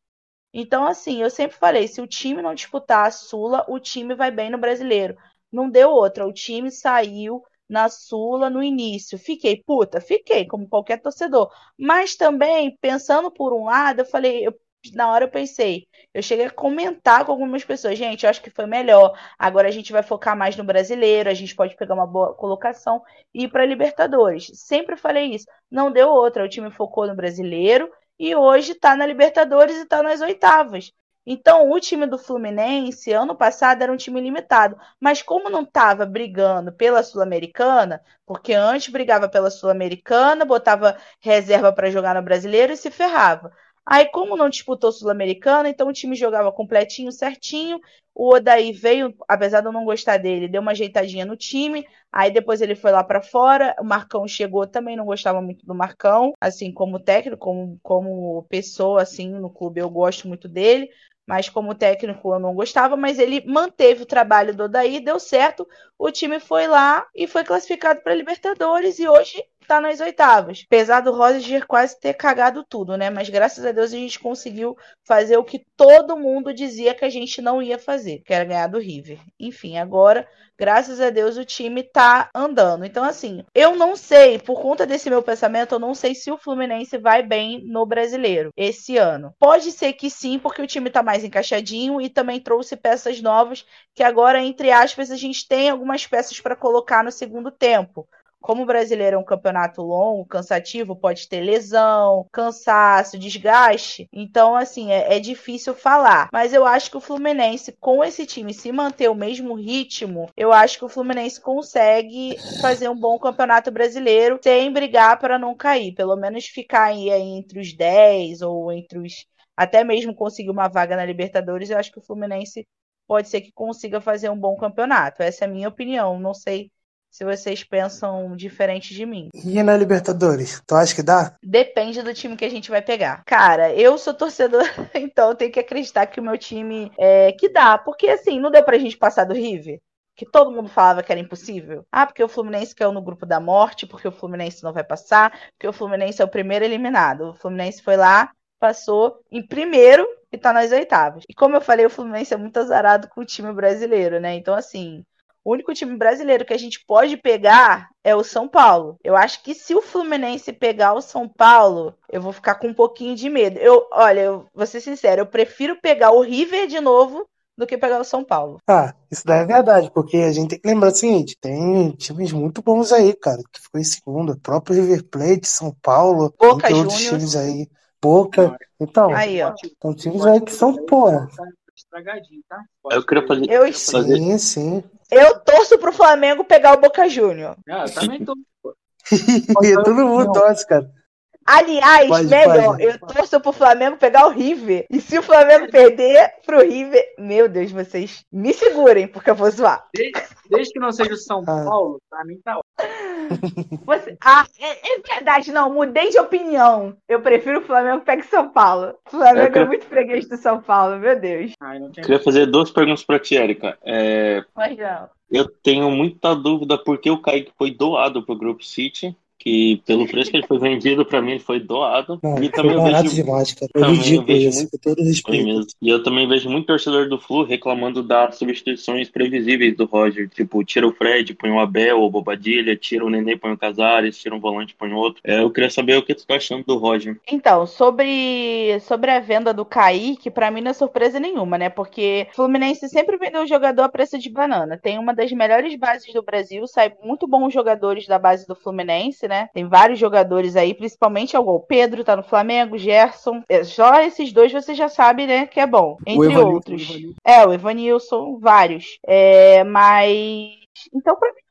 Então, assim, eu sempre falei: se o time não disputar a Sula, o time vai bem no brasileiro. Não deu outra. O time saiu na Sula no início. Fiquei puta, fiquei, como qualquer torcedor. Mas também, pensando por um lado, eu falei, eu na hora eu pensei, eu cheguei a comentar com algumas pessoas, gente, eu acho que foi melhor. Agora a gente vai focar mais no brasileiro, a gente pode pegar uma boa colocação e ir para Libertadores. Sempre falei isso. Não deu outra, o time focou no brasileiro e hoje está na Libertadores e está nas oitavas. Então, o time do Fluminense, ano passado, era um time limitado. Mas como não estava brigando pela Sul-Americana, porque antes brigava pela Sul-Americana, botava reserva para jogar no brasileiro e se ferrava. Aí, como não disputou Sul-Americana, então o time jogava completinho, certinho. O Odaí veio, apesar de eu não gostar dele, deu uma ajeitadinha no time. Aí depois ele foi lá para fora. O Marcão chegou, também não gostava muito do Marcão, assim como técnico, como, como pessoa, assim, no clube eu gosto muito dele mas como técnico eu não gostava, mas ele manteve o trabalho do Odaí, deu certo, o time foi lá e foi classificado para Libertadores. E hoje está nas oitavas. Apesar do Roger quase ter cagado tudo, né? Mas graças a Deus a gente conseguiu fazer o que todo mundo dizia que a gente não ia fazer, que era ganhar do River. Enfim, agora, graças a Deus, o time tá andando. Então, assim, eu não sei, por conta desse meu pensamento, eu não sei se o Fluminense vai bem no brasileiro esse ano. Pode ser que sim, porque o time tá mais encaixadinho e também trouxe peças novas que agora, entre aspas, a gente tem algumas peças para colocar no segundo tempo como o brasileiro é um campeonato longo, cansativo, pode ter lesão, cansaço, desgaste. Então, assim, é, é, difícil falar. Mas eu acho que o Fluminense, com esse time, se manter o mesmo ritmo, eu acho que o Fluminense consegue fazer um bom campeonato brasileiro sem brigar para não cair. Pelo menos ficar aí entre os 10 ou entre os. Até mesmo conseguir uma vaga na Libertadores, eu acho que o Fluminense pode ser que consiga fazer um bom campeonato. Essa é a minha opinião. Não sei se vocês pensam diferente de mim. E na Libertadores, tu acha que dá? Depende do time que a gente vai pegar. Cara, eu sou torcedor, então eu tenho que acreditar que o meu time é que dá. Porque assim, não deu pra gente passar do River? que todo mundo falava que era impossível. Ah, porque o Fluminense caiu no grupo da morte, porque o Fluminense não vai passar, porque o Fluminense é o primeiro eliminado. O Fluminense foi lá, passou em primeiro e tá nas oitavas. E como eu falei, o Fluminense é muito azarado com o time brasileiro, né? Então, assim, o único time brasileiro que a gente pode pegar é o São Paulo. Eu acho que se o Fluminense pegar o São Paulo, eu vou ficar com um pouquinho de medo. Eu, olha, eu vou ser sincero, eu prefiro pegar o River de novo do que pegar o São Paulo. Ah, isso daí é verdade, porque a gente tem que lembrar o seguinte: tem times muito bons aí, cara, que ficou em segundo. O próprio River Plate, São Paulo, Boca tem outros Juniors. times aí. Boca. Então, Aí, ó. são times aí que são, porra. Estragadinho, tá? Eu queria fazer. Eu, fazer- Sim, sim. Eu torço pro Flamengo pegar o Boca Júnior. Ah, eu também tô. E todo mundo torce, cara. Aliás, Pode, melhor, pode. eu torço pro Flamengo pegar o River. E se o Flamengo perder pro River, meu Deus, vocês me segurem, porque eu vou zoar. Desde que não seja o São Ah. Paulo, pra mim tá ótimo. Você- Ah, é, é verdade, não, mudei de opinião. Eu prefiro o Flamengo pegue São Paulo. O Flamengo é muito freguês do São Paulo, meu Deus. Ai, não tem Queria fazer duas perguntas pra ti, Erika. É, Mas não. eu tenho muita dúvida por que o Kaique foi doado pro Grupo City, que pelo preço que ele foi vendido, pra mim ele foi doado. Não, e foi também eu barato vejo demais, cara. Eu vejo isso, muito- com todo Foi respeito. mesmo. E eu também vejo muito torcedor do Flu reclamando das substituições previsíveis do Roger. Tipo, tira o Fred, põe o Abel ou Bobadilha, tira o Nenê, põe o Casares, tira um volante, põe outro. É, eu queria saber o que tu tá achando do Roger. Então, sobre, sobre a venda do Kaique, pra mim não é surpresa nenhuma, né? Porque o Fluminense sempre vendeu o jogador a preço de banana. Tem uma das melhores bases do Brasil, sai muito bons jogadores da base do Fluminense, né? Tem vários jogadores aí, principalmente o Pedro tá no Flamengo, Gerson. É, Só esses dois você já sabe, né, que é bom. Entre outros. o. É, o Evanilson, vários. É, mas. Então, pra mim,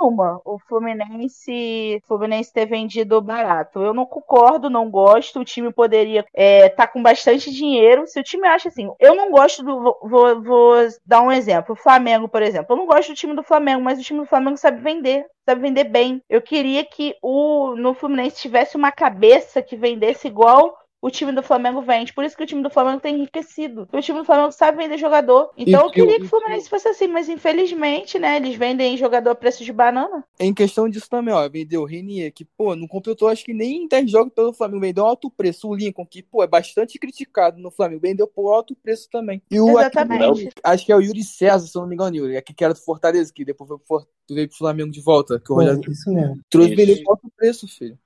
uma. O Fluminense, Fluminense ter vendido barato. Eu não concordo, não gosto. O time poderia estar com bastante dinheiro. Se o time acha assim, eu não gosto do. Vou- vou dar um exemplo. O Flamengo, por exemplo. Eu não gosto do time do Flamengo, mas o time do Flamengo sabe vender. Sabe vender bem. Eu queria que o no Fluminense tivesse uma cabeça que vendesse igual o time do Flamengo vende. Por isso que o time do Flamengo tem enriquecido. Porque o time do Flamengo sabe vender jogador. Então eu que o- queria que o Fluminense fosse assim, mas infelizmente, né, eles vendem jogador a preço de banana. Em questão disso também, ó, vendeu o Renier, que, pô, não completou acho que nem 10 jogos pelo Flamengo, vendeu a alto preço. O Lincoln, que, pô, é bastante criticado no Flamengo, vendeu por alto preço também. E o Exatamente. aquele- acho que é o Yuri César, se eu não me engano, Yuri, aqui que era do Fortaleza, que depois foi pro, veio pro Flamengo de volta, que o Rogério isso mesmo. trouxe Isso. vendeu por alto preço, filho.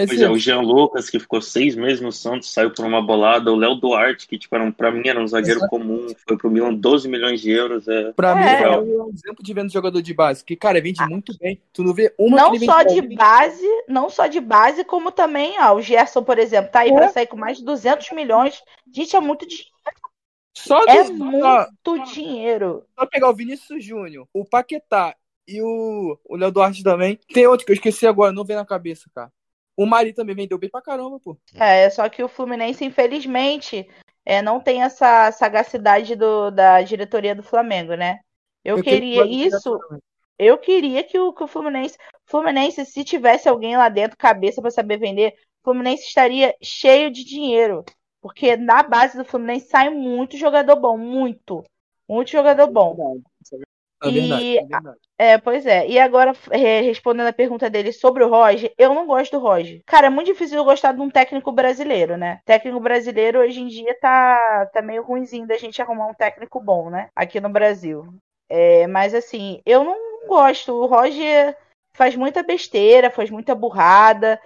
É Pois é, o Jean Lucas, que ficou seis meses no Santos, saiu por uma bolada. O Léo Duarte, que, tipo, era um, pra mim era um zagueiro comum, foi pro Milan 12 milhões de euros. É, Pra mim, É. é um exemplo de venda de jogador de base, que, cara, vende muito bem. Tu não vê uma Não só de base, não só de base, como também, ó, o Gerson, por exemplo, tá aí É. pra sair com mais de 200 milhões. Gente, é muito dinheiro. Só É do- muito dinheiro. só pegar o Vinícius Júnior, o Paquetá e o o Léo Duarte também. Tem outro que eu esqueci agora, não vem na cabeça, cara. O Mari também vendeu bem pra caramba, pô. É, só que o Fluminense, infelizmente, é, não tem essa sagacidade do, da diretoria do Flamengo, né? Eu, queria isso. Eu queria que o, que o Fluminense. Fluminense, se tivesse alguém lá dentro, cabeça pra saber vender, o Fluminense estaria cheio de dinheiro. Porque na base do Fluminense sai muito jogador bom. Muito. Muito jogador bom. É verdade, E- é verdade. É, pois é. E agora, respondendo a pergunta dele sobre o Roger, eu não gosto do Roger. Cara, é muito difícil eu gostar de um técnico brasileiro, né? Técnico brasileiro hoje em dia tá, tá meio ruimzinho da gente arrumar um técnico bom, né? Aqui no Brasil. É, mas assim, eu não gosto. O Roger faz muita besteira, faz muita burrada.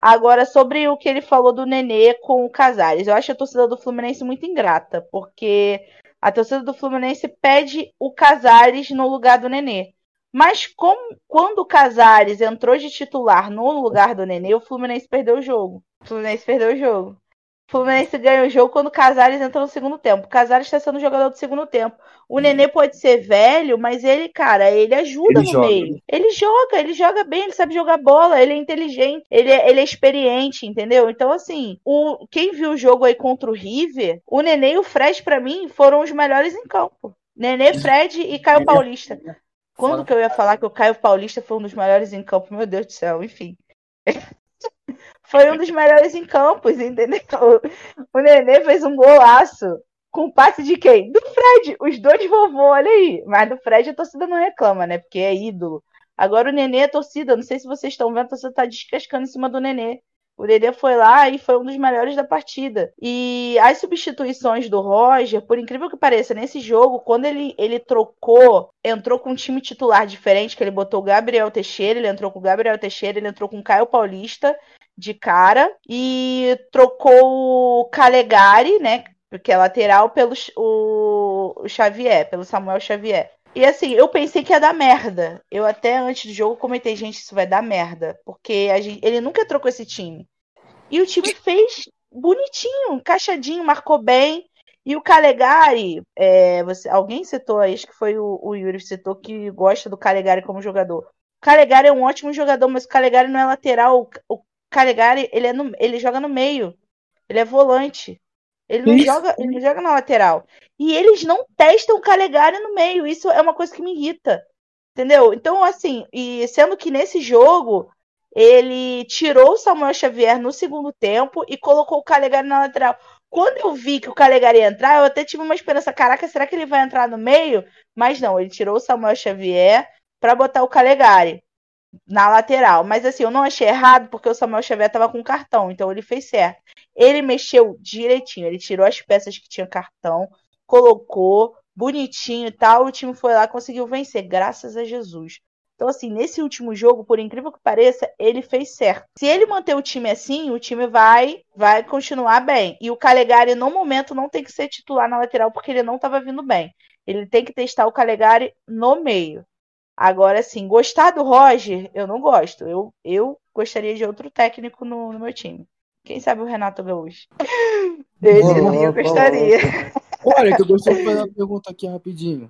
Agora, sobre o que ele falou do Nenê com o Casares, eu acho a torcida do Fluminense muito ingrata, porque a torcida do Fluminense pede o Casares no lugar do Nenê. Mas quando o Casares entrou de titular no lugar do Nenê, o Fluminense perdeu o jogo. O Fluminense perdeu o jogo. O Fluminense ganha o jogo quando o Casares entra no segundo tempo. O Casares está sendo jogador do segundo tempo. O Nenê pode ser velho, mas ele, cara, ele ajuda Ele no joga. meio. Ele joga, ele joga bem, ele sabe jogar bola, ele é inteligente, ele é, ele é experiente, entendeu? Então, assim, o, quem viu o jogo aí contra o River, o Nenê e o Fred, pra mim, foram os melhores em campo. Nenê, Fred e Caio Paulista. Quando que eu ia falar que o Caio Paulista foi um dos melhores em campo? Meu Deus do céu, enfim. Foi um dos melhores em campos, entendeu? O Nenê fez um golaço com passe de quem? Do Fred. Os dois vovô, olha aí. Mas do Fred a torcida não reclama, né? Porque é ídolo. Agora o Nenê é torcida. Não sei se vocês estão vendo, a torcida tá descascando em cima do Nenê. O Dedê foi lá e foi um dos melhores da partida. E as substituições do Roger, por incrível que pareça, nesse jogo, quando ele, ele trocou, entrou com um time titular diferente, que ele botou o Gabriel Teixeira, ele entrou com o Gabriel Teixeira, ele entrou com o Caio Paulista de cara e trocou o Calegari, né, que é lateral, pelo o, o Xavier, pelo Samuel Xavier. E assim, eu pensei que ia dar merda. Eu até antes do jogo comentei, gente, isso vai dar merda. Porque gente, ele nunca trocou esse time. E o time fez bonitinho, encaixadinho, marcou bem. E o Calegari, é, você, alguém citou aí, acho que foi o, o Yuri citou que gosta do Calegari como jogador. O Calegari é um ótimo jogador, mas o Calegari não é lateral. O, o Calegari, ele, é no, ele joga no meio. Ele é volante. Ele não, joga, ele não joga na lateral. E eles não testam o Calegari no meio. Isso é uma coisa que me irrita. Entendeu? Então, assim, e sendo que nesse jogo ele tirou o Samuel Xavier no segundo tempo e colocou o Calegari na lateral. Quando eu vi que o Calegari ia entrar, eu até tive uma esperança, caraca, será que ele vai entrar no meio? Mas não, ele tirou o Samuel Xavier para botar o Calegari na lateral. Mas assim, eu não achei errado porque o Samuel Xavier estava com cartão, então ele fez certo. Ele mexeu direitinho, ele tirou as peças que tinha cartão, colocou bonitinho e tal, o time foi lá conseguiu vencer, graças a Jesus. Então, assim, nesse último jogo, por incrível que pareça, ele fez certo. Se ele manter o time assim, o time vai vai continuar bem. E o Calegari, no momento, não tem que ser titular na lateral, porque ele não estava vindo bem. Ele tem que testar o Calegari no meio. Agora, assim, gostar do Roger, eu não gosto. Eu, eu gostaria de outro técnico no, no meu time. Quem sabe o Renato Gaúcho? Ele boa, eu gostaria. Olha, que eu gostaria de fazer uma pergunta aqui rapidinho.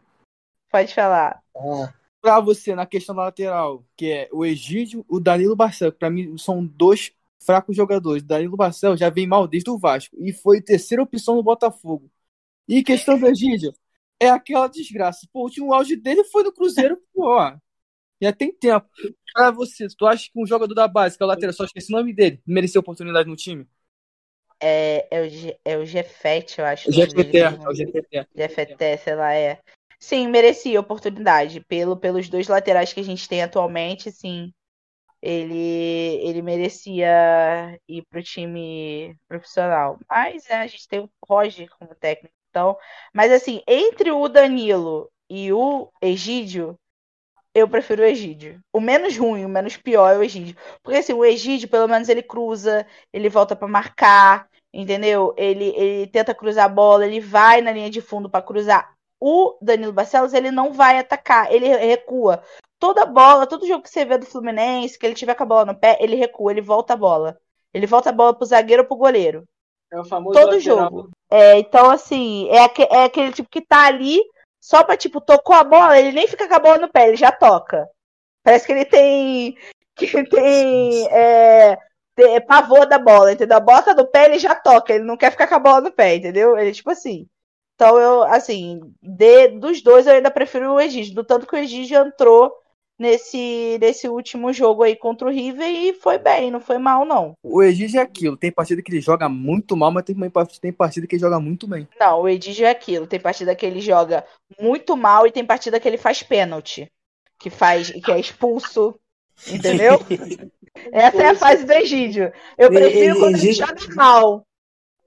Pode falar. Ah, pra você, na questão da lateral, que é o Egídio o Danilo Barcel, que pra mim são dois fracos jogadores. O Danilo Barcel já vem mal desde o Vasco e foi terceira opção no Botafogo. E questão do Egídio, é aquela desgraça. Pô, o último auge dele foi no Cruzeiro, pô, ó. Já tem tempo. Pra você, tu acha que um jogador da base, que é o lateral, só esqueci o nome dele, mereceu oportunidade no time? É, é o, é o Jefete, eu acho. O Jefete, é o Jefete. Jefete, sei lá, é. Sim, merecia oportunidade. Pelo, pelos dois laterais que a gente tem atualmente, sim. Ele, ele merecia ir pro time profissional. Mas é, a gente tem o Roger como técnico. Então, mas assim, entre o Danilo e o Egídio, eu prefiro o Egídio. O menos ruim, o menos pior é o Egídio. Porque assim, o Egídio, pelo menos, ele cruza, ele volta para marcar, entendeu? Ele, ele tenta cruzar a bola, ele vai na linha de fundo para cruzar. O Danilo Barcelos, ele não vai atacar, ele recua. Toda bola, todo jogo que você vê do Fluminense, que ele tiver com a bola no pé, ele recua, ele volta a bola. Ele volta a bola pro zagueiro ou pro goleiro. É o famoso Todo lateral. jogo. É, então, assim, é, aque- é aquele tipo que tá ali só pra, tipo, tocou a bola, ele nem fica com a bola no pé, ele já toca. Parece que ele tem. Que ele tem. É, tem pavor da bola, entendeu? A bola tá no pé, ele já toca, ele não quer ficar com a bola no pé, entendeu? Ele, tipo assim. Então, eu, assim, de, dos dois eu ainda prefiro o Egídio. Do tanto que o Egídio entrou nesse, nesse último jogo aí contra o River e foi bem, não foi mal, não. O Egídio é aquilo. Tem partida que ele joga muito mal, mas tem, tem partida que ele joga muito bem. Não, o Edígio é aquilo. Tem partida que ele joga muito mal e tem partida que ele faz pênalti. Que faz, que é expulso. Entendeu? Essa é a fase do Egídio. Eu prefiro quando ele Egídio- joga mal.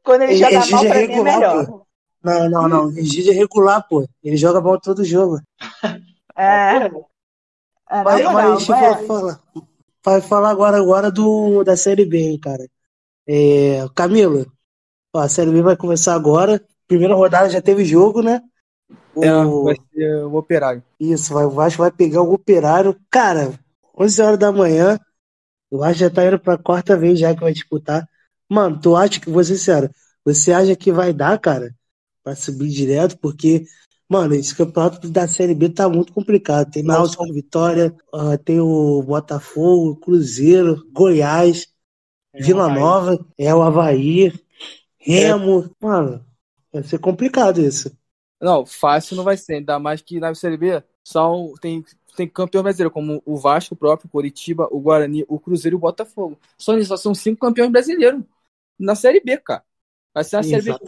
Quando ele joga Egídio mal, é pra mim é melhor. pô. Não, não, não. Egídio é regular, pô. Ele joga mal todo jogo. É. É, Mas, moral, mas é. falar, vai falar agora, agora do, da Série B, hein, cara. É, Camila, ó, a Série B vai começar agora. Primeira rodada já teve jogo, né? O- É, vai ser o operário. Isso, vai, o Vasco vai pegar o Operário. Cara, 11 horas da manhã, o Vasco já tá indo pra quarta vez já que vai disputar. Mano, tu acha que, vou ser sincero, você acha que vai dar, cara, pra subir direto? Porque, mano, esse campeonato da Série B tá muito complicado. Tem Náutico, Vitória, ah, tem o Botafogo, Cruzeiro, Goiás, Vila Nova, é o Havaí, Remo. Mano, vai ser complicado isso. Não, fácil não vai ser, ainda mais que na Série B são, tem, tem campeão brasileiro, como o Vasco, o próprio, o Coritiba, o Guarani, o Cruzeiro e o Botafogo. Só só são cinco campeões brasileiros na Série B, cara. Vai ser uma Série B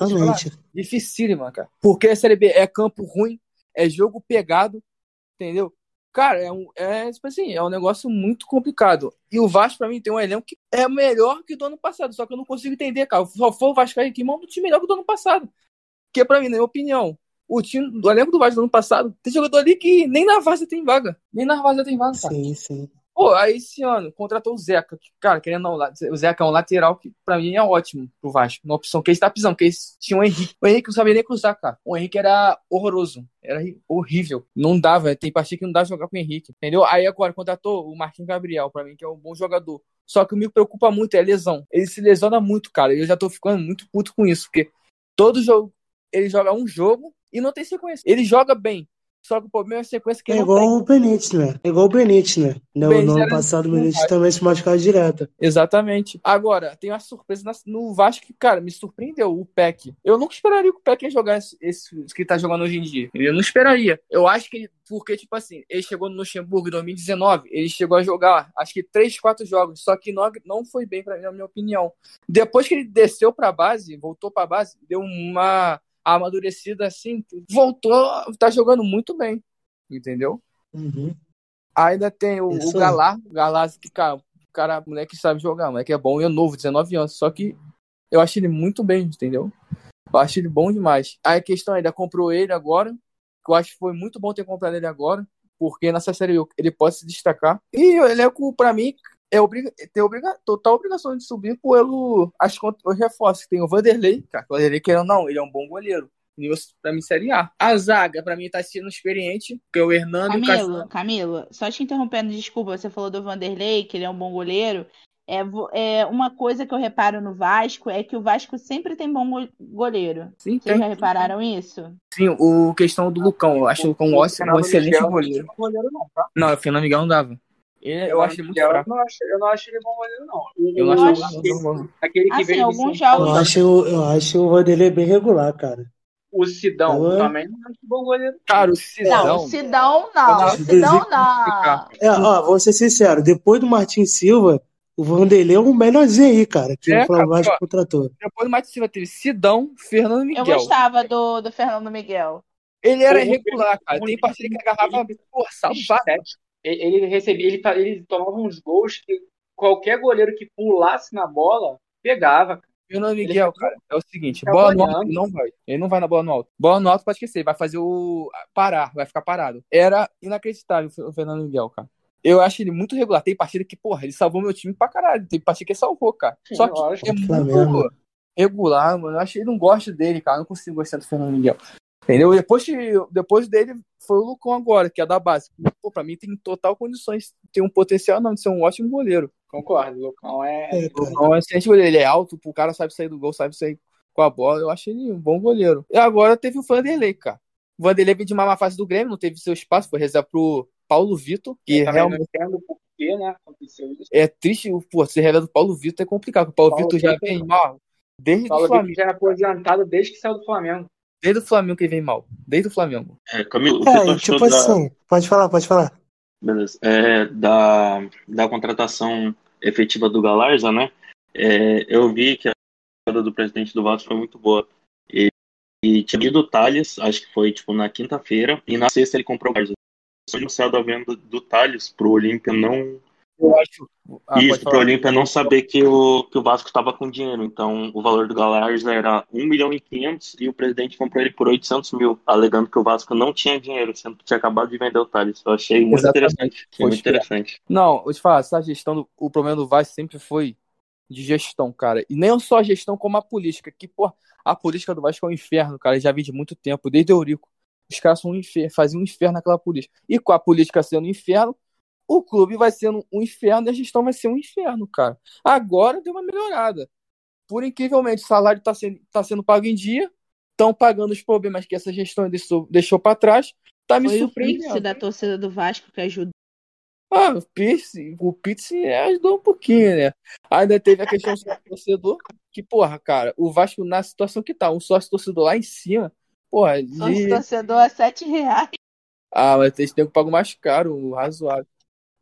dificílima, cara. Porque a Série B é campo ruim, é jogo pegado, entendeu? Cara, é um, é, tipo assim, é um negócio muito complicado. E o Vasco, pra mim, tem um elenco que é melhor que do ano passado. Só que eu não consigo entender, cara. Só foi o Vasco aí que monta um time melhor que do ano passado. Porque, pra mim, na minha opinião, o time do elenco do Vasco do ano passado tem jogador ali que nem na Várzea tem vaga. Nem na Várzea tem vaga, cara. Sim, sim. Pô, aí esse ano contratou o Zeca. Que, cara, querendo não, o Zeca é um lateral que pra mim é ótimo pro Vasco. Uma opção que ele tá pisando, porque eles tinham o Henrique. O Henrique não sabia nem cruzar, cara. O Henrique era horroroso. Era horrível. Não dava. Tem partida que não dá jogar com o Henrique. Entendeu? Aí agora contratou o Marquinhos Gabriel, pra mim, que é um bom jogador. Só que o que me preocupa muito é a lesão. Ele se lesiona muito, cara. Eu já tô ficando muito puto com isso. Porque todo jogo ele joga um jogo e não tem sequência. Ele joga bem. Só que o problema é a sequência que É igual tem. o Benítez, né? É igual o Benítez, né? No, Benítez no ano passado, o Benítez também se machucava direto. Exatamente. Agora, tem uma surpresa no Vasco que, cara, me surpreendeu. O Peck. Eu nunca esperaria que o Peck ia jogar esse, esse que ele tá jogando hoje em dia. Eu não esperaria. Eu acho que ele. Porque, tipo assim, ele chegou no Luxemburgo em 2019, ele chegou a jogar, acho que 3, 4 jogos, só que não, não foi bem, pra mim, na minha opinião. Depois que ele desceu pra base, voltou pra base, deu uma amadurecida assim, voltou, tá jogando muito bem. Entendeu? Uhum. Ainda tem o, Isso o Galar, o que, cara, o cara, moleque sabe jogar, moleque é bom e é novo, 19 anos. Só que eu acho ele muito bem, entendeu? Eu acho ele bom demais. Aí a questão ainda comprou ele agora, que eu acho que foi muito bom ter comprado ele agora, porque nessa série ele pode se destacar. E o elenco, pra mim, é obriga tem obriga total obrigação de subir pelo as os reforços. Tem o Vanderlei, cara. O Vanderlei, querendo não, ele é um bom goleiro. Nível, pra mim, Série A. A zaga, pra mim, tá sendo experiente, porque o Hernando e o Camilo. Camilo, só te interrompendo, desculpa, você falou do Vanderlei, que ele é um bom goleiro. É, é uma coisa que eu reparo no Vasco é que o Vasco sempre tem bom go- goleiro. Sim, Vocês tem. já repararam isso? Sim, o questão do Lucão. Eu acho o Lucão um ótimo, um excelente goleiro. Não é goleiro não, tá? Não, o Fernando Miguel não dava. Ele, eu acho ele muito fraco. Eu não acho, eu não acho ele bom goleiro, não. O- Eu não acho acho- ele bom. Aquele que Assim, veio de alguns São Paulo, Eu jogos- acho, eu acho o Vanderlei bem regular, cara. O Sidão Eu- também não acho bom goleiro. Cara, o Não, Cidão. o Sidão não. Eu O acho Sidão não. É, ó, vou ser sincero, depois do Martin Silva, o Vanderlei é o melhorzinho aí, cara, que É, o Flamengo cara, contratou. Depois do Mate Silva teve Sidão, Fernando Eu Miguel. gostava do, do Fernando Miguel. Ele era irregular, cara. Tem partida que agarrava forçado vaga. Ele recebia, ele, ele tomava uns gols que qualquer goleiro que pulasse na bola pegava. cara. Fernando Ele Miguel, cara, é o seguinte: bola no alto não vai. Ele não vai na bola no alto. Bola no alto pode esquecer, vai fazer o. parar, vai ficar parado. Era inacreditável o Fernando Miguel, cara. Eu acho ele muito regular. Tem partida que, porra, ele salvou meu time pra caralho. Tem partida que ele salvou, cara. Sim, Só que lógico. é muito Flamengo. regular, mano. Eu acho que ele não gosta dele, cara. Eu não consigo gostar do Fernando Miguel. Entendeu? Depois, depois dele foi o Lucão agora, que é da base. Pô, pra mim tem total condições, tem um potencial não de ser um ótimo goleiro. Concordo, o Lucão é. É, O. Lucão é excelente goleiro. Ele é alto, o cara sabe sair do gol, sabe sair com a bola. Eu acho ele um bom goleiro. E agora teve o Vanderlei, cara. O Vanderlei veio de uma má fase do Grêmio, não teve seu espaço, foi reserva pro Paulo Vitor, que Eu também realmente não entendo por que, né? Aconteceu isso. é triste, pô, ser reserva do Paulo Vitor é complicado, porque o Paulo, Paulo Vitor já vem mal desde O Paulo o Flamengo. Vitor já é aposentado desde que saiu do Flamengo. Desde o Flamengo que ele vem mal. Desde o Flamengo. É, Camilo, o que tu É, achou tipo da, assim, pode falar, pode falar. beleza, é, da, da contratação efetiva do Galarza, né? É, eu vi que a jogada do presidente do Vasco foi muito boa. E, e tinha ido o Thales, acho que foi tipo na quinta-feira, e na sexta ele comprou o Galarza. Foi anunciado a venda do Thales pro Olímpia não. Eu acho. Ah, Isso, pro falar. Olímpia não saber que o, que o Vasco estava com dinheiro. Então, o valor do Galarza era 1 milhão e 500 e o presidente comprou ele por 800 mil, alegando que o Vasco não tinha dinheiro, sendo que tinha acabado de vender o Thales. Eu achei muito Exatamente. interessante. Foi muito interessante. Não, vou te falar, essa gestão, do, o problema do Vasco sempre foi de gestão, cara. E nem só a gestão, como a política. Que, pô, a política do Vasco é um inferno, cara. Eu já vi de muito tempo, desde Eurico. Os caras são um inferno, faziam um inferno naquela política. E com a política sendo um inferno, o clube vai sendo um inferno e a gestão vai ser um inferno, cara. Agora deu uma melhorada. Por incrivelmente, o salário está sendo, tá sendo pago em dia, estão pagando os problemas que essa gestão deixou, deixou para trás. Tá me Foi o surpreendendo. Pix da torcida do Vasco que ajudou. Ah, o Pix, o Pix ajudou um pouquinho, né? Ainda teve a questão do torcedor, que, porra, cara, o Vasco na situação que tá, um sócio torcedor lá em cima, porra, Sócio torcedor a 7 reais. Ah, mas tem que pagar mais caro, o razoável.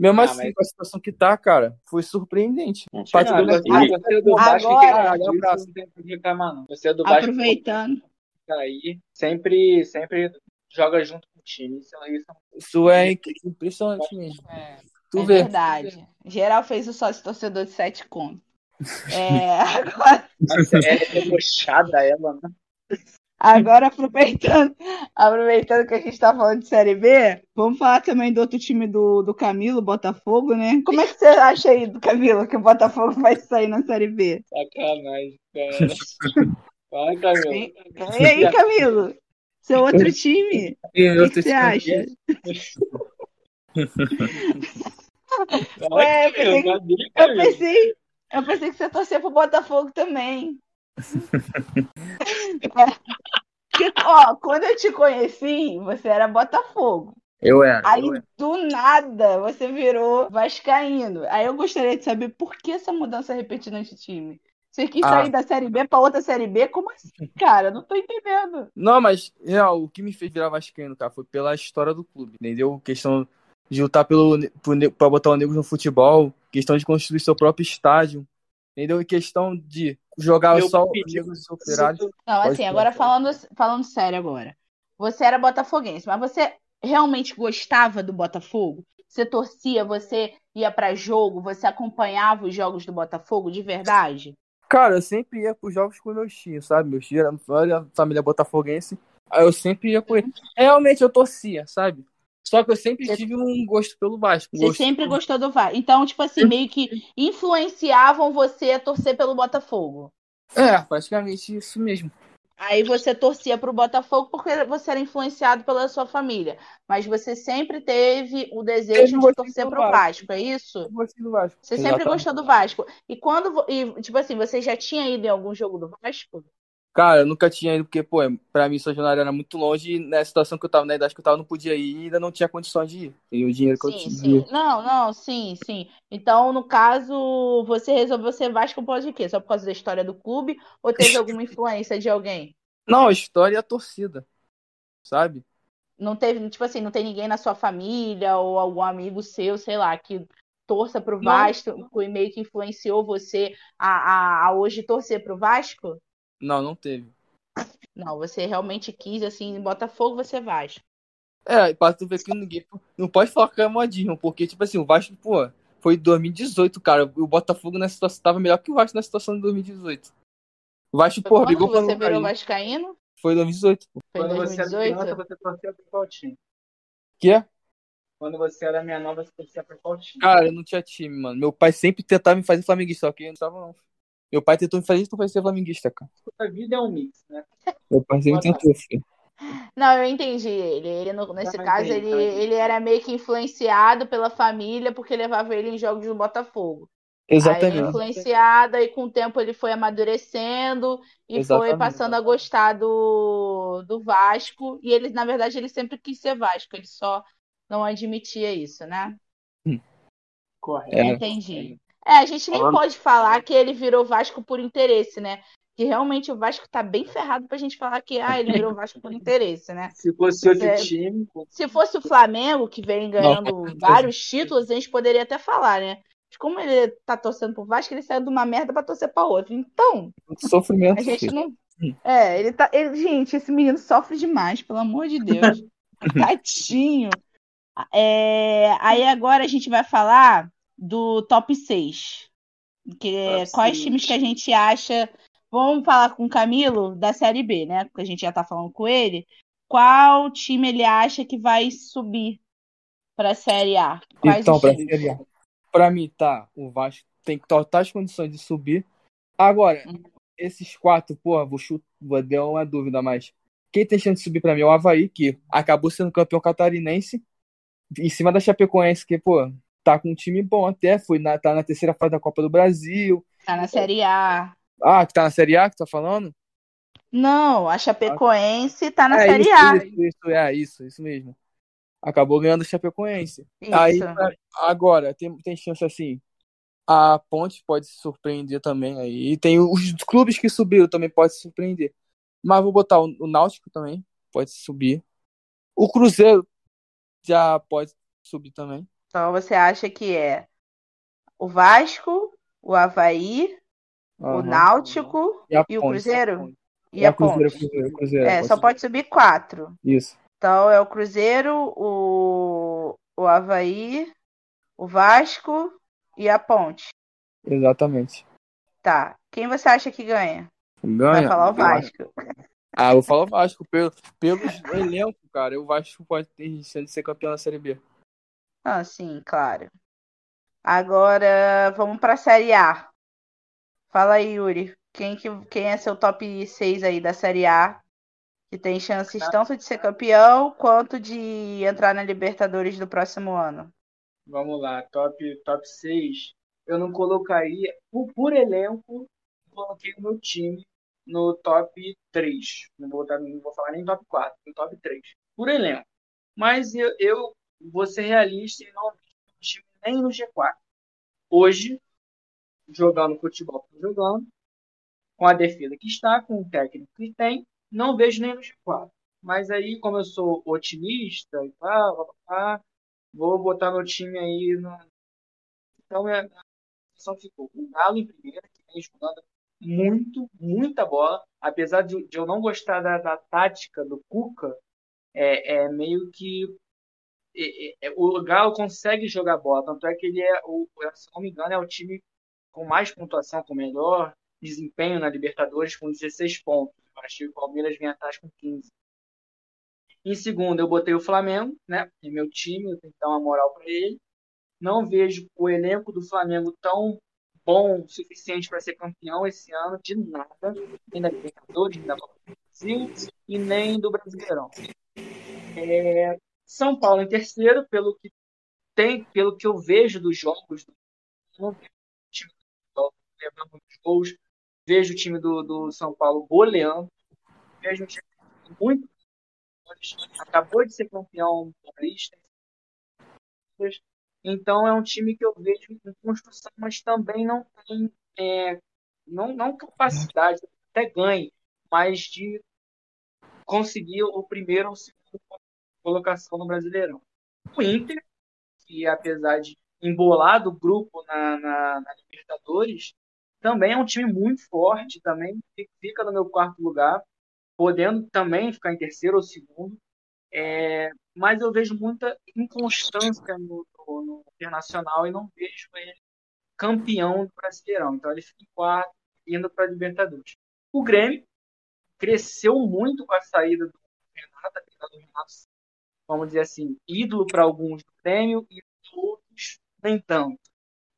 Mesmo Ah, assim, mas- com a situação que tá, cara, foi surpreendente. Nada. do- você, você é do Vasco Agora- que cara, disso não tem por que reclamar, não. Você é do Vasco Aproveitando. aí, sempre, sempre joga junto com o time. Isso, isso Isso é impressionante mesmo. Tu é vê. verdade. Geral fez o sócio torcedor de 7 conto. É, agora, Nossa, é debochada ela, né? Agora aproveitando, aproveitando que a gente tá falando de Série B, vamos falar também do outro time do, do Camilo, Botafogo, né? Como é que você acha aí do Camilo que o Botafogo vai sair na Série B? Sacanagem, cara. Vai, Camilo. E e aí, Camilo? Seu outro time? E O que, você acha? Ué, eu pensei, eu pensei, eu pensei que você torcia pro Botafogo também. É. Ó, quando eu te conheci, você era Botafogo. Eu era. Aí, eu era. do nada, você virou Vascaíno. Aí eu gostaria de saber por que essa mudança repetida de time. Você quis Ah. sair da Série B pra outra Série B? Como assim, cara? Não tô entendendo. Não, mas, real, o que me fez virar vascaíno, cara, foi pela história do clube, entendeu? Questão de lutar pelo, pro pra botar o negro no futebol, questão de construir seu próprio estádio, entendeu? E questão de jogar Eu só pedi- os operários. Não, assim, agora falando, falando sério agora. Você era botafoguense, mas você realmente gostava do Botafogo? Você torcia, você ia pra jogo, você acompanhava os jogos do Botafogo de verdade? Cara, eu sempre ia pros jogos com meus tios, sabe? Meus tios eram olha, família botafoguense, aí eu sempre ia com eles. Realmente eu torcia, sabe? Só que eu sempre Você- tive um gosto pelo Vasco. Você gosto- sempre gostou do Vasco. Então, tipo assim, meio que influenciavam você a torcer pelo Botafogo. É, praticamente isso mesmo. Aí você torcia pro Botafogo porque você era influenciado pela sua família. Mas você sempre teve o desejo Sempre de torcer do pro Vasco. Vasco, é isso? Eu gostei do Vasco. Você sempre Exatamente. gostou do Vasco. E quando. E, tipo assim, você já tinha ido em algum jogo do Vasco? Cara, eu nunca tinha ido, porque, pô, pra mim São era muito longe e na situação que eu tava, na idade que eu tava, eu não podia ir e ainda não tinha condições de ir. E o dinheiro que eu Sim, tinha. sim. Não, não, sim, sim. Então, no caso, você resolveu ser Vasco por causa de quê? Só por causa da história do clube? Ou teve alguma influência de alguém? Não, a história e a torcida, sabe? Não teve, tipo assim, não tem ninguém na sua família ou algum amigo seu, sei lá, que torça pro Não. Vasco e meio que influenciou você a, a, a hoje torcer pro Vasco? Não, não teve. Não, você realmente quis, assim, em Botafogo você é Vasco. É, e pra tu ver que ninguém. Não pode falar que é modinho, porque, tipo assim, o Vasco, pô, foi em 2018, cara. O Botafogo nessa situação tava melhor que o Vasco na situação de 2018. O Vasco, Foi pô, brigou pra você virou vascaíno? Foi em 2018. Foi em Quando você era 2018? criança, você torcia pra qual time? Que é? Quando você era minha nova, você torcia pra qual time? Cara, eu não tinha time, mano. Meu pai sempre tentava me fazer flamenguista, só que eu não tava, não. Meu pai tentou me fazer isso pra ser flamenguista, cara. A vida é um mix, né? Meu pai sempre tentou, filho. Não, eu entendi ele. Ele no- nesse Também caso, entendi, ele, entendi. ele era meio que influenciado pela família porque levava ele em jogos do Botafogo. Aí Exatamente. influenciada, e com o tempo ele foi amadurecendo e foi Exatamente. passando a gostar do, do Vasco. E ele, na verdade, ele sempre quis ser Vasco, ele só não admitia isso, né? Correto. É. Entendi. É, a gente nem Falando- pode falar que ele virou Vasco por interesse, né? Que realmente o Vasco tá bem ferrado pra gente falar que ah, ele virou Vasco por interesse, né? Se fosse outro É. time, Se fosse o Flamengo, que vem ganhando certeza. vários títulos, a gente poderia até falar, né? Mas como ele tá torcendo pro Vasco, ele saiu de uma merda pra torcer pra outra. Então, Sofrimento, a gente filho. não. É, ele tá. Ele, gente, esse menino sofre demais, pelo amor de Deus. Tadinho. É, aí agora a gente vai falar do top 6. Que é, Top quais times que a gente acha. Vamos falar com o Camilo da Série B, né? Porque a gente já tá falando com ele. Qual time ele acha que vai subir pra Série A? Quais Então, times? Série A. Pra mim, tá, o Vasco tem totais condições de subir. Agora, Uhum. esses quatro, pô, vou chutar, vou dar uma dúvida, mas quem tem chance de subir pra mim é o Havaí, que acabou sendo campeão catarinense, em cima da Chapecoense, que, pô, tá com um time bom até, foi na, tá na terceira fase da Copa do Brasil. Tá na Série A. Ah, que tá na Série A que tá falando? Não, a Chapecoense tá na é Série isso, A. Isso, isso, é isso, isso mesmo. Acabou ganhando a Chapecoense. Isso. Aí, pra- agora, tem, tem chance assim. A Ponte pode se surpreender também aí. E tem os clubes que subiram também pode se surpreender. Mas vou botar o, o Náutico também. pode subir. O Cruzeiro já pode subir também. Então você acha que é o Vasco, o Havaí, o Aham. Náutico E, e o. Cruzeiro? E É, a Cruzeiro, Ponte? Cruzeiro, Cruzeiro. É, pode só subir. pode subir quatro. Isso. Então é o Cruzeiro, o, o Havaí, o Vasco e a Ponte. Exatamente. Tá. Quem você acha que ganha? Vai Ganha. falar o. Vasco. Ah, eu falar o Vasco. Pelo, pelo elenco, cara, o Vasco pode ter chance de ser campeão da Série B. Ah, sim, claro. Agora vamos pra Série A. Fala aí, Yuri. Quem, que, quem é seu top 6 aí da Série A? Que tem chances tanto de ser campeão quanto de entrar na Libertadores do próximo ano. Vamos lá, top, top 6. Eu não colocaria, por, por elenco, coloquei o meu time no top 3. Não vou, não vou falar nem top 4, no top 3. Por elenco. Mas eu, eu vou ser realista e não nem no G4. Hoje, jogando futebol que jogando, com a defesa que está, com o técnico que tem, não vejo nem no G4. Mas aí, como eu sou otimista e pá, pá, pá, vou botar meu time aí no. Então é, a situação ficou. O Galo em primeira, que vem jogando muito, muita bola. Apesar de, de eu não gostar da, da tática do Cuca, é, é meio que. É- é- o Galo consegue jogar bola. Tanto é que ele é, o, se não me engano, é o time com mais pontuação, com melhor desempenho na Libertadores, com 16 pontos. Que o Palmeiras vem atrás com 15. Em segundo, eu botei o Flamengo, né? É meu time, eu tenho que dar uma moral para ele. Não vejo o elenco do Flamengo tão bom o suficiente para ser campeão esse ano, de nada, nem da Libertadores, nem da Copa do Brasil e nem do Brasileirão. É, São Paulo em terceiro, pelo que tem, pelo que eu vejo dos jogos, não vejo o time do São Paulo levando muitos gols, vejo o time do, do São Paulo goleando, vejo um time muito acabou de ser campeão paulista. Então é um time que eu vejo em construção, mas também não tem é, não, não capacidade, até ganhe, mas de conseguir o primeiro ou segundo colocação no Brasileirão. O Inter, que apesar de embolar do grupo na, na, na Libertadores, também é um time muito forte, também fica no meu quarto lugar, podendo também ficar em terceiro ou segundo. É, mas eu vejo muita inconstância no, no, no Internacional e não vejo ele campeão do Brasileirão. Então ele fica em quarto, indo para a Libertadores. O Grêmio cresceu muito com a saída do Renato, apesar do Renato, vamos dizer assim, ídolo para alguns do Grêmio e outros nem tanto.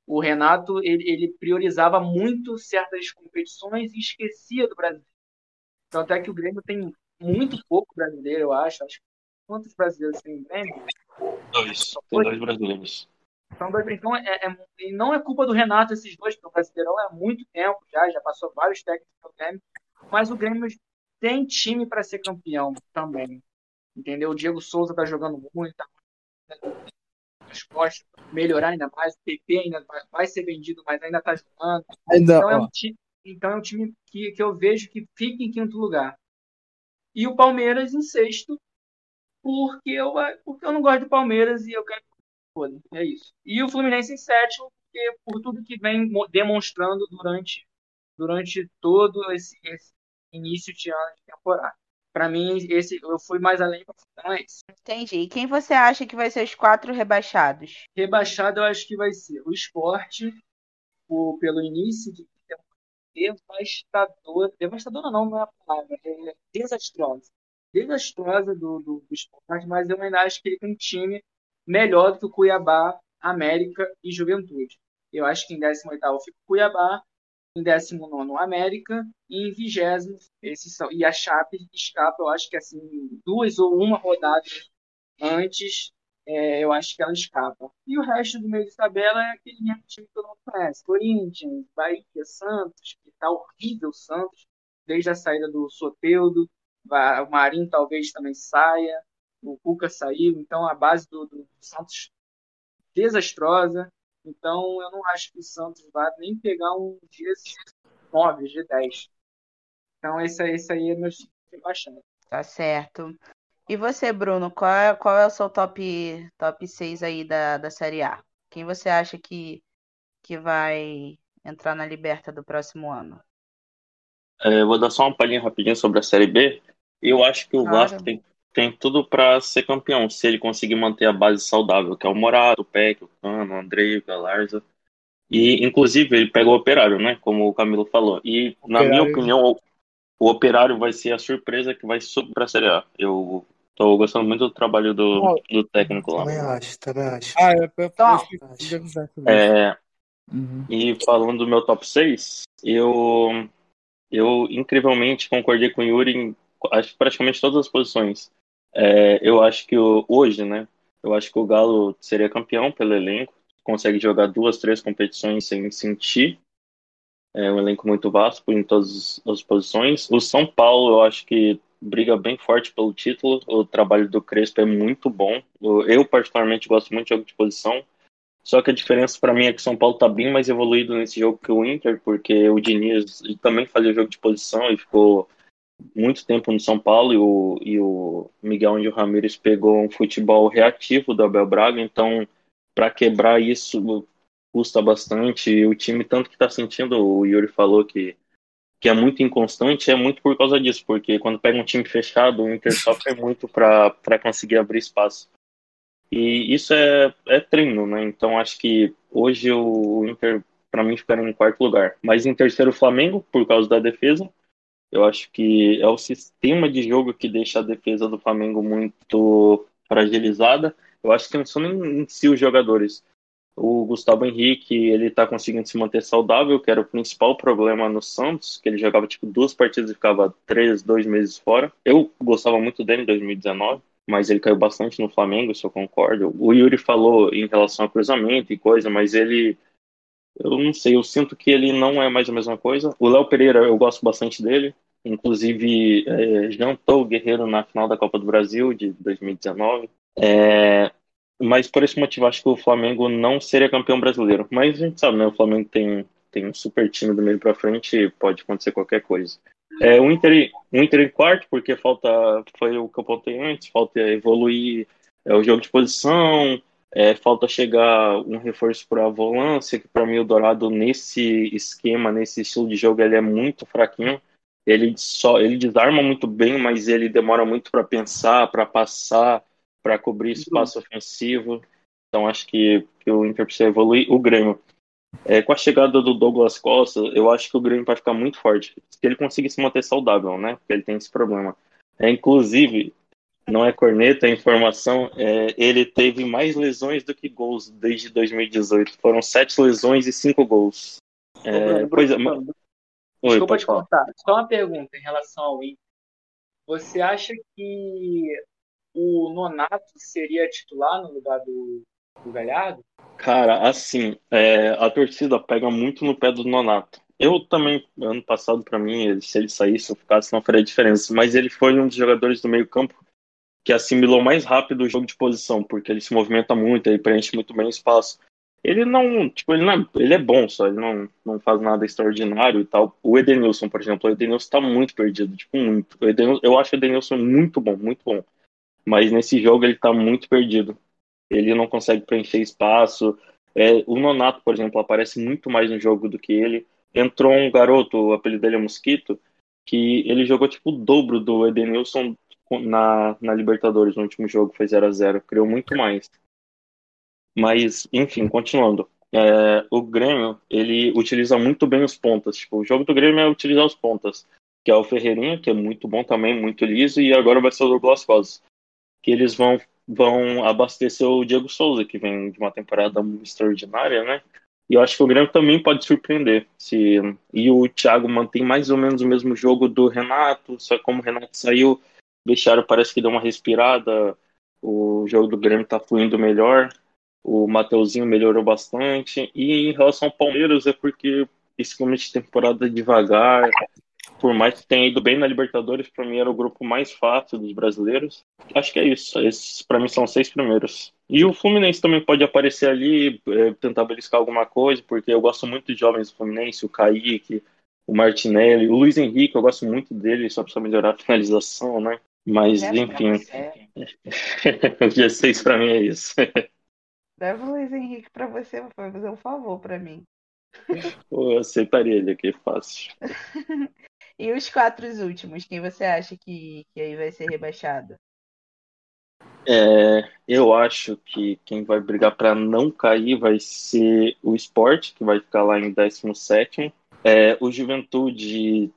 O Renato ele, ele priorizava muito certas competições e esquecia do Brasil. Tanto é que o Grêmio tem muito pouco brasileiro, eu acho. acho quantos brasileiros tem o Grêmio? Dois. Tem dois brasileiros. Então, então é, é, e não é culpa do Renato esses dois, porque o Brasileirão é há muito tempo já, já passou vários técnicos pelo Grêmio, mas o Grêmio tem time para ser campeão também. Entendeu? O Diego Souza tá jogando muito, tá as costas, melhorar ainda mais, o PP ainda vai, vai ser vendido, mas ainda tá jogando. Ainda, Então é um time, então é um time que, que eu vejo que fica em quinto lugar. E o Palmeiras em sexto, porque eu, porque eu não gosto do Palmeiras e eu quero que. É isso. E o Fluminense em sétimo, porque por tudo que vem mo- demonstrando durante, durante todo esse, esse início de ano de temporada. Para mim, esse eu fui mais além para então é isso. Entendi. E quem você acha que vai ser os quatro rebaixados? Rebaixado, eu acho que vai ser o esporte, o, pelo início de devastador. Devastadora não, não é a palavra. É desastrosa. Desastrosa do, do, do esporte, mas eu ainda acho que ele tem um time melhor do que o Cuiabá, América e Juventude. Eu acho que em 18 fica o Cuiabá, em 19 o América e em 20 esses são. E a Chape escapa, eu acho que assim, duas ou uma rodada antes é, eu acho que ela escapa. E o resto do meio de tabela é aquele mesmo time que eu não conheço. Corinthians, Bahia, Santos, que tá horrível o Santos, desde a saída do Soteudo, o Marinho talvez também saia, o Cuca saiu, então a base do, do Santos desastrosa. Então eu não acho que o Santos vai nem pegar um G9, G10. Então esse, esse aí é meu time bastante. Tá certo. E você, Bruno, qual é, qual é o seu top, top 6 aí da, da Série A? Quem você acha que, que vai entrar na Liberta do próximo ano? É, vou dar só uma palhinha rapidinho sobre a Série B. Eu acho que o Claro. Vasco tem, tem tudo para ser campeão, se ele conseguir manter a base saudável, que é o Morato, o Peck, o Cano, o Andrei, o Galarza. E, inclusive, ele pega o Operário, né? Como o Camilo falou. E, na minha opinião, o, o Operário vai ser a surpresa que vai subir para a Série A. Eu tô gostando muito do trabalho do, do técnico lá. Também acho, também acho. Ah, eu, eu isso. É, Uhum. E falando do meu top 6, eu, eu incrivelmente concordei com o Yuri em acho, praticamente todas as posições. É, eu acho que o- hoje, né? Eu acho que o Galo seria campeão pelo elenco, consegue jogar duas, três competições sem sentir. É um elenco muito vasto em todas as posições. O São Paulo, eu acho que briga bem forte pelo título. O trabalho do Crespo é muito bom. Eu, particularmente, gosto muito de jogo de posição. Só que a diferença para mim é que o São Paulo tá bem mais evoluído nesse jogo que o Inter, porque o Diniz também fazia jogo de posição e ficou muito tempo no São Paulo e o, e o Miguel Angel Ramírez pegou um futebol reativo do Abel Braga, então para quebrar isso custa bastante. E o time, tanto que está sentindo, o Yuri falou que, que é muito inconstante, é muito por causa disso, porque quando pega um time fechado, o Inter sofre muito para conseguir abrir espaço. E isso é, é treino, né? Então acho que hoje o Inter, para mim, ficaria em quarto lugar. Mas em terceiro, o Flamengo, por causa da defesa. Eu acho que é o sistema de jogo que deixa a defesa do Flamengo muito fragilizada. Eu acho que não são nem em si os jogadores. O Gustavo Henrique, ele tá conseguindo se manter saudável, que era o principal problema no Santos, que ele jogava tipo duas partidas e ficava três, dois meses fora. Eu gostava muito dele em 2019 mas ele caiu bastante no Flamengo, isso eu concordo. O Yuri falou em relação a cruzamento e coisa, mas ele. Eu não sei, eu sinto que ele não é mais a mesma coisa. O Léo Pereira, eu gosto bastante dele. Inclusive, é, jantou o Guerreiro na final da Copa do Brasil de 2019. É, mas por esse motivo, acho que o Flamengo não seria campeão brasileiro. Mas a gente sabe, né? O Flamengo tem, tem um super time do meio pra frente pode acontecer qualquer coisa. É, o, Inter, o Inter em quarto, porque falta, foi o que eu antes, falta evoluir é, o jogo de posição, é, falta chegar um reforço para a volância, que para mim o Dourado nesse esquema, nesse estilo de jogo, ele é muito fraquinho. Ele só ele desarma muito bem, mas ele demora muito para pensar, para passar, para cobrir espaço ofensivo. Então acho que, que o Inter precisa evoluir. O Grêmio, é, com a chegada do Douglas Costa, eu acho que o Grêmio vai ficar muito forte. Se ele conseguir se manter saudável, né? Porque ele tem esse problema. É, inclusive, não é corneta, é informação, é, ele teve mais lesões do que gols desde 2018. Foram sete lesões e cinco gols. É, Bruno, pois é, Bruno, Oi, Desculpa te contar. Só uma pergunta em relação ao Inter. Você acha que o Nonato seria titular no lugar do, do Galhardo? Cara, assim, é, a torcida pega muito no pé do Nonato. Eu também, ano passado, pra mim, se ele saísse ou ficasse, não faria diferença. Mas ele foi um dos jogadores do meio-campo que assimilou mais rápido o jogo de posição, porque ele se movimenta muito, ele preenche muito bem o espaço. Ele não, tipo, ele não é, ele é bom só, ele não, não faz nada extraordinário e tal. O Edenilson, por exemplo, o Edenilson tá muito perdido, tipo, muito. Edenilson, eu acho o Edenilson muito bom, muito bom. Mas nesse jogo ele tá muito perdido. Ele não consegue preencher espaço. É, o Nonato, por exemplo, aparece muito mais no jogo do que ele. Entrou um garoto, o apelido dele é Mosquito, que ele jogou tipo o dobro do Edenilson na, na Libertadores no último jogo, foi 0 a 0 criou muito mais. Mas, enfim, continuando. É, o Grêmio, ele utiliza muito bem os pontas. Tipo, o jogo do Grêmio é utilizar os pontas, que é o Ferreirinha, que é muito bom também, muito liso, e agora vai ser o Douglas Costa, que eles vão, vão abastecer o Diego Souza, que vem de uma temporada extraordinária, né? E eu acho que o Grêmio também pode surpreender. Se... E o Thiago mantém mais ou menos o mesmo jogo do Renato, só como o Renato saiu, vestiário parece que deu uma respirada, o jogo do Grêmio tá fluindo melhor, o Mateuzinho melhorou bastante. E em relação ao Palmeiras, é porque esse começo de temporada devagar, por mais que tenha ido bem na Libertadores, para mim era o grupo mais fácil dos brasileiros. Acho que é isso. Esses para mim são os seis primeiros. E o Fluminense também pode aparecer ali, é, tentar beliscar alguma coisa, porque eu gosto muito de jovens do Fluminense, o Kaique, o Martinelli, o Luiz Henrique, eu gosto muito dele, só precisa melhorar a finalização, né? Mas, enfim, o G6 pra mim é isso. Leva o Luiz Henrique pra você, vai fazer um favor pra mim. Eu aceitaria ele aqui fácil. E os quatro últimos, quem você acha que, que aí vai ser rebaixado? É, eu acho que quem vai brigar para não cair vai ser o Sport, que vai ficar lá em 17. É, o Juventude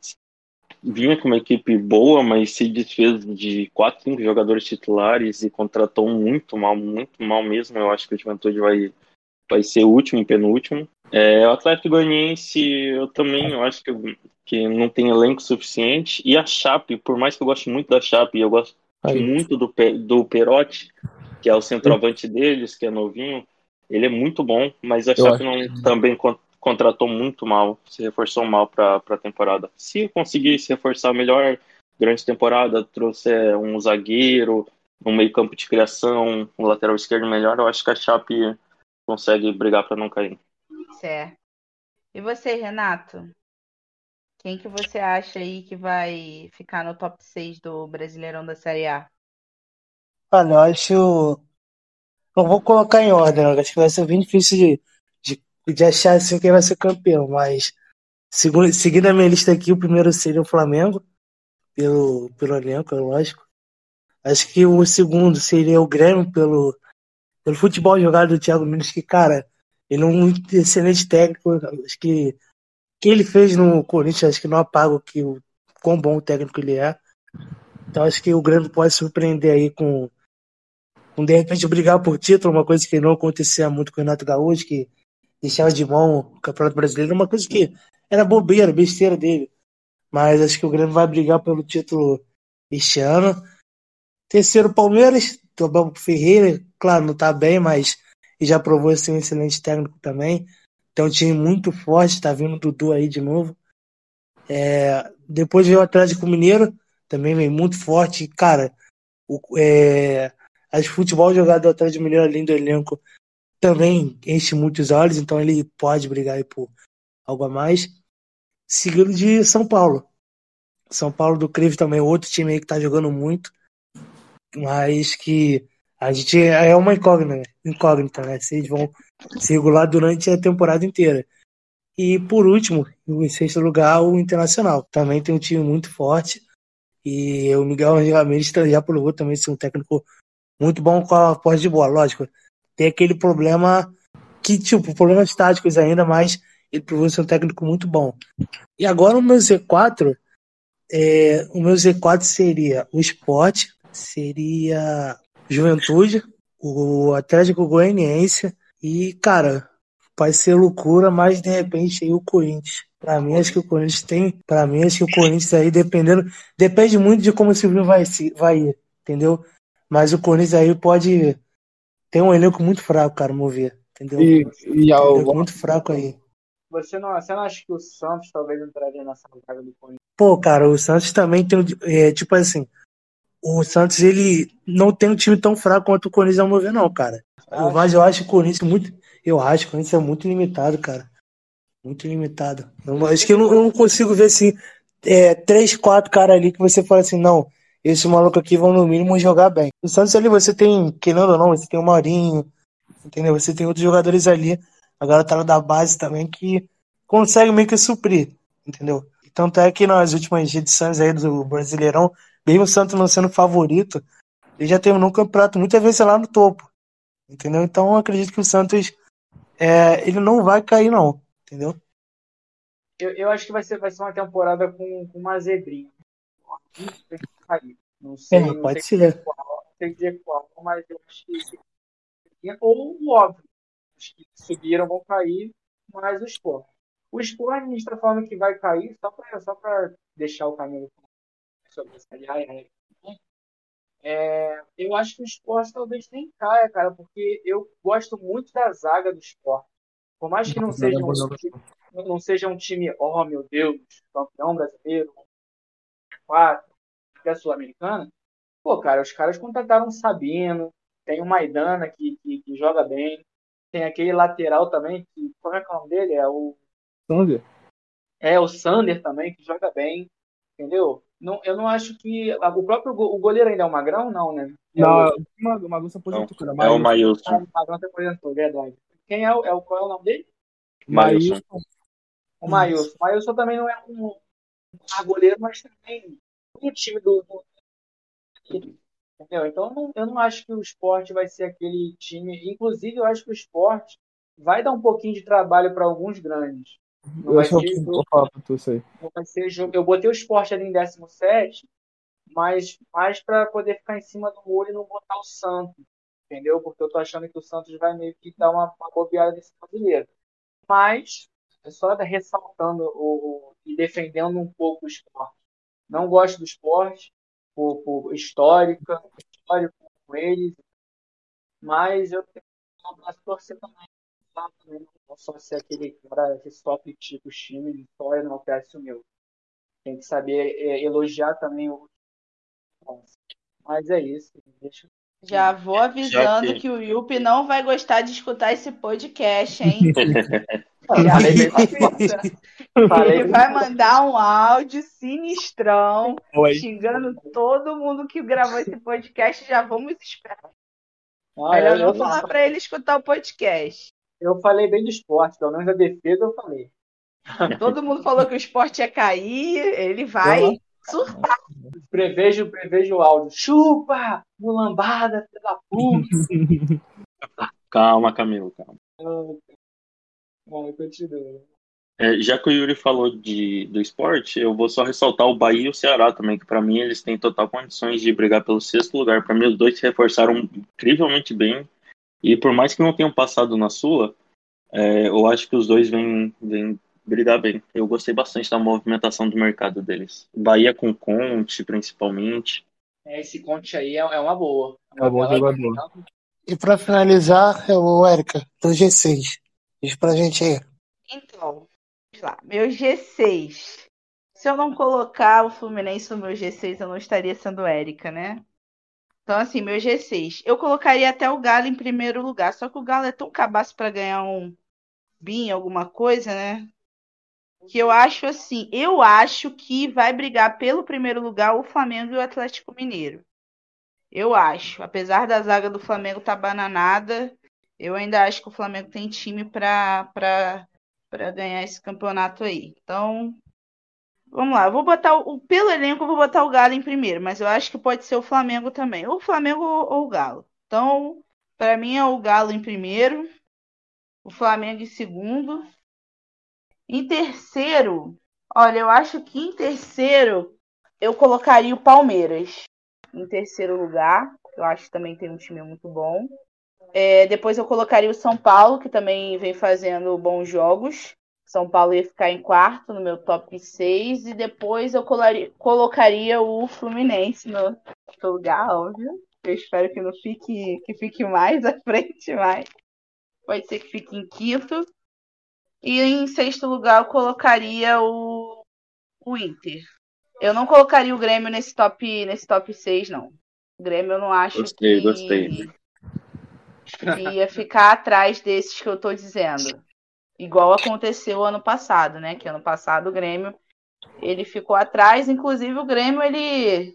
vinha com uma equipe boa, mas se desfez de 4, 5 jogadores titulares e contratou muito mal, muito mal mesmo. Eu acho que o Juventude vai, vai ser o último, penúltimo. É, o Atlético Goianiense, eu também eu acho que, que não tem elenco suficiente. E a Chape, por mais que eu goste muito da Chape, eu gosto Aí. muito do, do Perotti, que é o centroavante deles, que é novinho. Ele é muito bom, mas a Eu Chape não, também contratou muito mal, se reforçou mal para a temporada. Se conseguir se reforçar melhor durante a temporada, trouxer um zagueiro, um meio campo de criação, um lateral esquerdo melhor, eu acho que a Chape consegue brigar para não cair. Certo. E você, Renato? Quem que você acha aí que vai ficar no top 6 do Brasileirão da Série A? Olha, eu acho. Não vou colocar em ordem, acho que vai ser bem difícil de, de, achar assim quem vai ser campeão, mas segundo, seguindo a minha lista aqui, o primeiro seria o Flamengo, pelo, pelo elenco, é lógico. Acho que o segundo seria o Grêmio, pelo, pelo futebol jogado do Thiago Nunes, que, cara, ele é um excelente técnico. Acho que o que ele fez no Corinthians, acho que não apaga o que o quão bom técnico ele é. Então acho que o Grêmio pode surpreender aí com, com de repente brigar por título, uma coisa que não acontecia muito com o Renato Gaúcho, que deixava de mão o Campeonato Brasileiro, uma coisa que era bobeira, besteira dele. Mas acho que o Grêmio vai brigar pelo título este ano. Terceiro, Palmeiras, Abel Ferreira, claro, não tá bem, mas já provou ser um excelente técnico também. Tem um time muito forte, tá vindo o Dudu aí de novo. É, depois veio o Atlético Mineiro, também vem muito forte. Cara, o, é, o futebol jogado do Atlético Mineiro, além do elenco, também enche muitos olhos, então ele pode brigar por algo a mais. Seguido de São Paulo. São Paulo do Creve também, outro time aí que tá jogando muito, mas que a gente é uma incógnita, incógnita, né? Eles vão se regular durante a temporada inteira. E por último, em sexto lugar, o Internacional. Também tem um time muito forte. E o Miguel Ramirez já provou também ser um técnico muito bom com a posse de bola. Lógico, tem aquele problema que, tipo, problemas táticos ainda, mas ele provou ser um técnico muito bom. E agora o meu Z4, é, o meu Z4 seria o Sport, seria Juventude, o Atlético Goianiense e, cara, vai ser loucura, mas de repente aí o Corinthians. Pra mim, acho que o Corinthians tem. Pra mim, acho que o Corinthians aí, dependendo. Depende muito de como o Silvio vai, vai ir, entendeu? Mas o Corinthians aí pode. Tem um elenco muito fraco, cara, mover. Entendeu? E, e um ao, elenco muito fraco aí. Você não, você não acha que o Santos talvez entraria nessa vaga do Corinthians? Pô, cara, o Santos também tem. um- É, tipo assim. O Santos, ele não tem um time tão fraco quanto o Corinthians ao mover, não, cara. Eu, mas eu acho o Corinthians muito. Eu acho que o Corinthians é muito limitado, cara. Muito limitado. Eu acho que eu não, eu não consigo ver assim. É, três, quatro caras ali que você fala assim, não. Esses malucos aqui vão no mínimo jogar bem. O Santos ali você tem, querendo ou não, você tem o Maurinho, entendeu? Você tem outros jogadores ali, a galera da base também, que consegue meio que suprir, entendeu? Tanto é que nas últimas edições aí do Brasileirão, mesmo o Santos não sendo favorito, ele já terminou o campeonato muitas vezes lá no topo, entendeu? Então eu acredito que o Santos, é, ele não vai cair não, entendeu? Eu, eu acho que vai ser, vai ser uma temporada com, com uma zebrinha. Cair. Não sei, É, não pode sei ser. qual, não sei dizer qual, mas eu acho que. Ou o óbvio. Os que subiram vão cair, mas o Sport. O Sport, a gente está falando que vai cair, só para só pra deixar o caminho sobre a Série A e né? É, eu acho que o Sport talvez nem caia, cara, porque eu gosto muito da zaga do Sport. Por mais que não seja um, time- não seja um time, oh meu Deus, campeão brasileiro, quatro, até sul-americana, pô, cara, os caras contrataram o Sabino, tem o Maidana que, que, que joga bem, tem aquele lateral também, que, como é que é o nome dele? É o, Sander? é o Sander também, que joga bem, entendeu? não, eu não acho que. O próprio o goleiro ainda é o Magrão, não, né? É não, o, o Magrão se aposentou. Não, é o Maílson. Ah, o Magrão se aposentou, verdade. Quem é o, é o, qual é o nome dele? Maílson. O Maílson. O Maílson também não é um, um goleiro, mas também um time do, do Entendeu? Então eu não, eu não acho que o esporte vai ser aquele time. Inclusive, eu acho que o esporte vai dar um pouquinho de trabalho para alguns grandes. Não vai, ser jogo, não vai ser jogo. Eu botei o esporte ali em 17, mas mais para poder ficar em cima do muro e não botar o Santos. Entendeu? Porque eu tô achando que o Santos vai meio que dar uma, uma bobeada nesse brasileiro. Mas, é só ressaltando o, o, e defendendo um pouco o esporte. Não gosto do esporte, por, por histórica, histórico com eles, mas eu tenho um abraço torcer também, tá? não só ser aquele cara que só critica os times e só enaltece o meu. Tem que saber é, elogiar também o. Mas é isso. Deixa... Já vou avisando que... que... o Yupi não vai gostar de escutar esse podcast, hein? Ele vai mandar um áudio sinistrão, Oi. xingando todo mundo que gravou esse podcast. Já vamos esperar. Ah, Melhor não falar para ele escutar o podcast. Eu falei bem do esporte, pelo menos a defesa eu falei. Todo mundo falou que o esporte ia cair, ele vai surtar. Prevejo, prevejo o áudio. Chupa! Mulambada, filha da puta! calma, Camilo, calma. Bom, continua. É, já que o Yuri falou de, do esporte, eu vou só ressaltar o Bahia e o Ceará também, que para mim eles têm total condições de brigar pelo sexto lugar. Para mim, os dois se reforçaram incrivelmente bem. E por mais que não tenham passado na Sula, é, eu acho que os dois vêm, vêm brigar bem. Eu gostei bastante da movimentação do mercado deles. Bahia com Conte, principalmente. É, esse Conte aí é, é uma boa. É uma, boa jogador. E para finalizar, é o Érica, do G6. Diz pra gente aí. Então, vamos lá. Meu G6. Se eu não colocar o Fluminense no meu G6, eu não estaria sendo Érica, né? Então, assim, meu G6. Eu colocaria até o Galo em primeiro lugar. Só que o Galo é tão cabaço para ganhar um BIM, alguma coisa, né? Que eu acho assim. Eu acho que vai brigar pelo primeiro lugar o Flamengo e o Atlético Mineiro. Eu acho. Apesar da zaga do Flamengo estar tá bananada, eu ainda acho que o Flamengo tem time para ganhar esse campeonato aí. Então, vamos lá. Vou botar o pelo elenco, eu vou botar o Galo em primeiro, mas eu acho que pode ser o Flamengo também, ou o Flamengo ou o Galo. Então, para mim é o Galo em primeiro, o Flamengo em segundo. Em terceiro, olha, eu acho que em terceiro eu colocaria o Palmeiras em terceiro lugar. Eu acho que também tem um time muito bom. É, depois eu colocaria o São Paulo, que também vem fazendo bons jogos. São Paulo ia ficar em quarto no meu top 6. E depois eu colaria, colocaria o Fluminense no lugar, óbvio. Eu espero que não fique, que fique mais à frente, mas pode ser que fique em quinto. E em sexto lugar eu colocaria o, o Inter. Eu não colocaria o Grêmio nesse top, nesse top 6, não. O Grêmio eu não acho gostei, que... Gostei, ia ficar atrás desses que eu tô dizendo. Igual aconteceu ano passado, né? Que ano passado o Grêmio ele ficou atrás, inclusive o Grêmio ele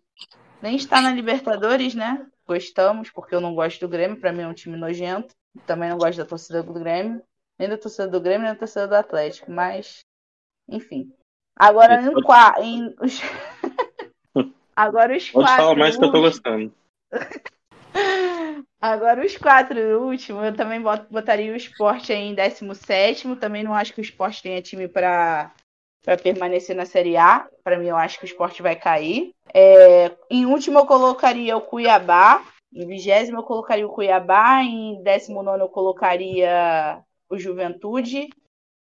nem está na Libertadores, né? Gostamos, porque eu não gosto do Grêmio, para mim é um time nojento. Também não gosto da torcida do Grêmio, nem da torcida do Grêmio, nem da torcida do Atlético, mas enfim. Agora em, qua... em... Agora os Pode quatro. falar mais que eu tô gostando. Agora, os quatro últimos, eu também botaria o esporte em 17. Também não acho que o esporte tenha time para permanecer na Série A. Para mim, eu acho que o esporte vai cair. É, em último, eu colocaria o Cuiabá. Em vigésimo, eu colocaria o Cuiabá. Em décimo nono, eu colocaria o Juventude.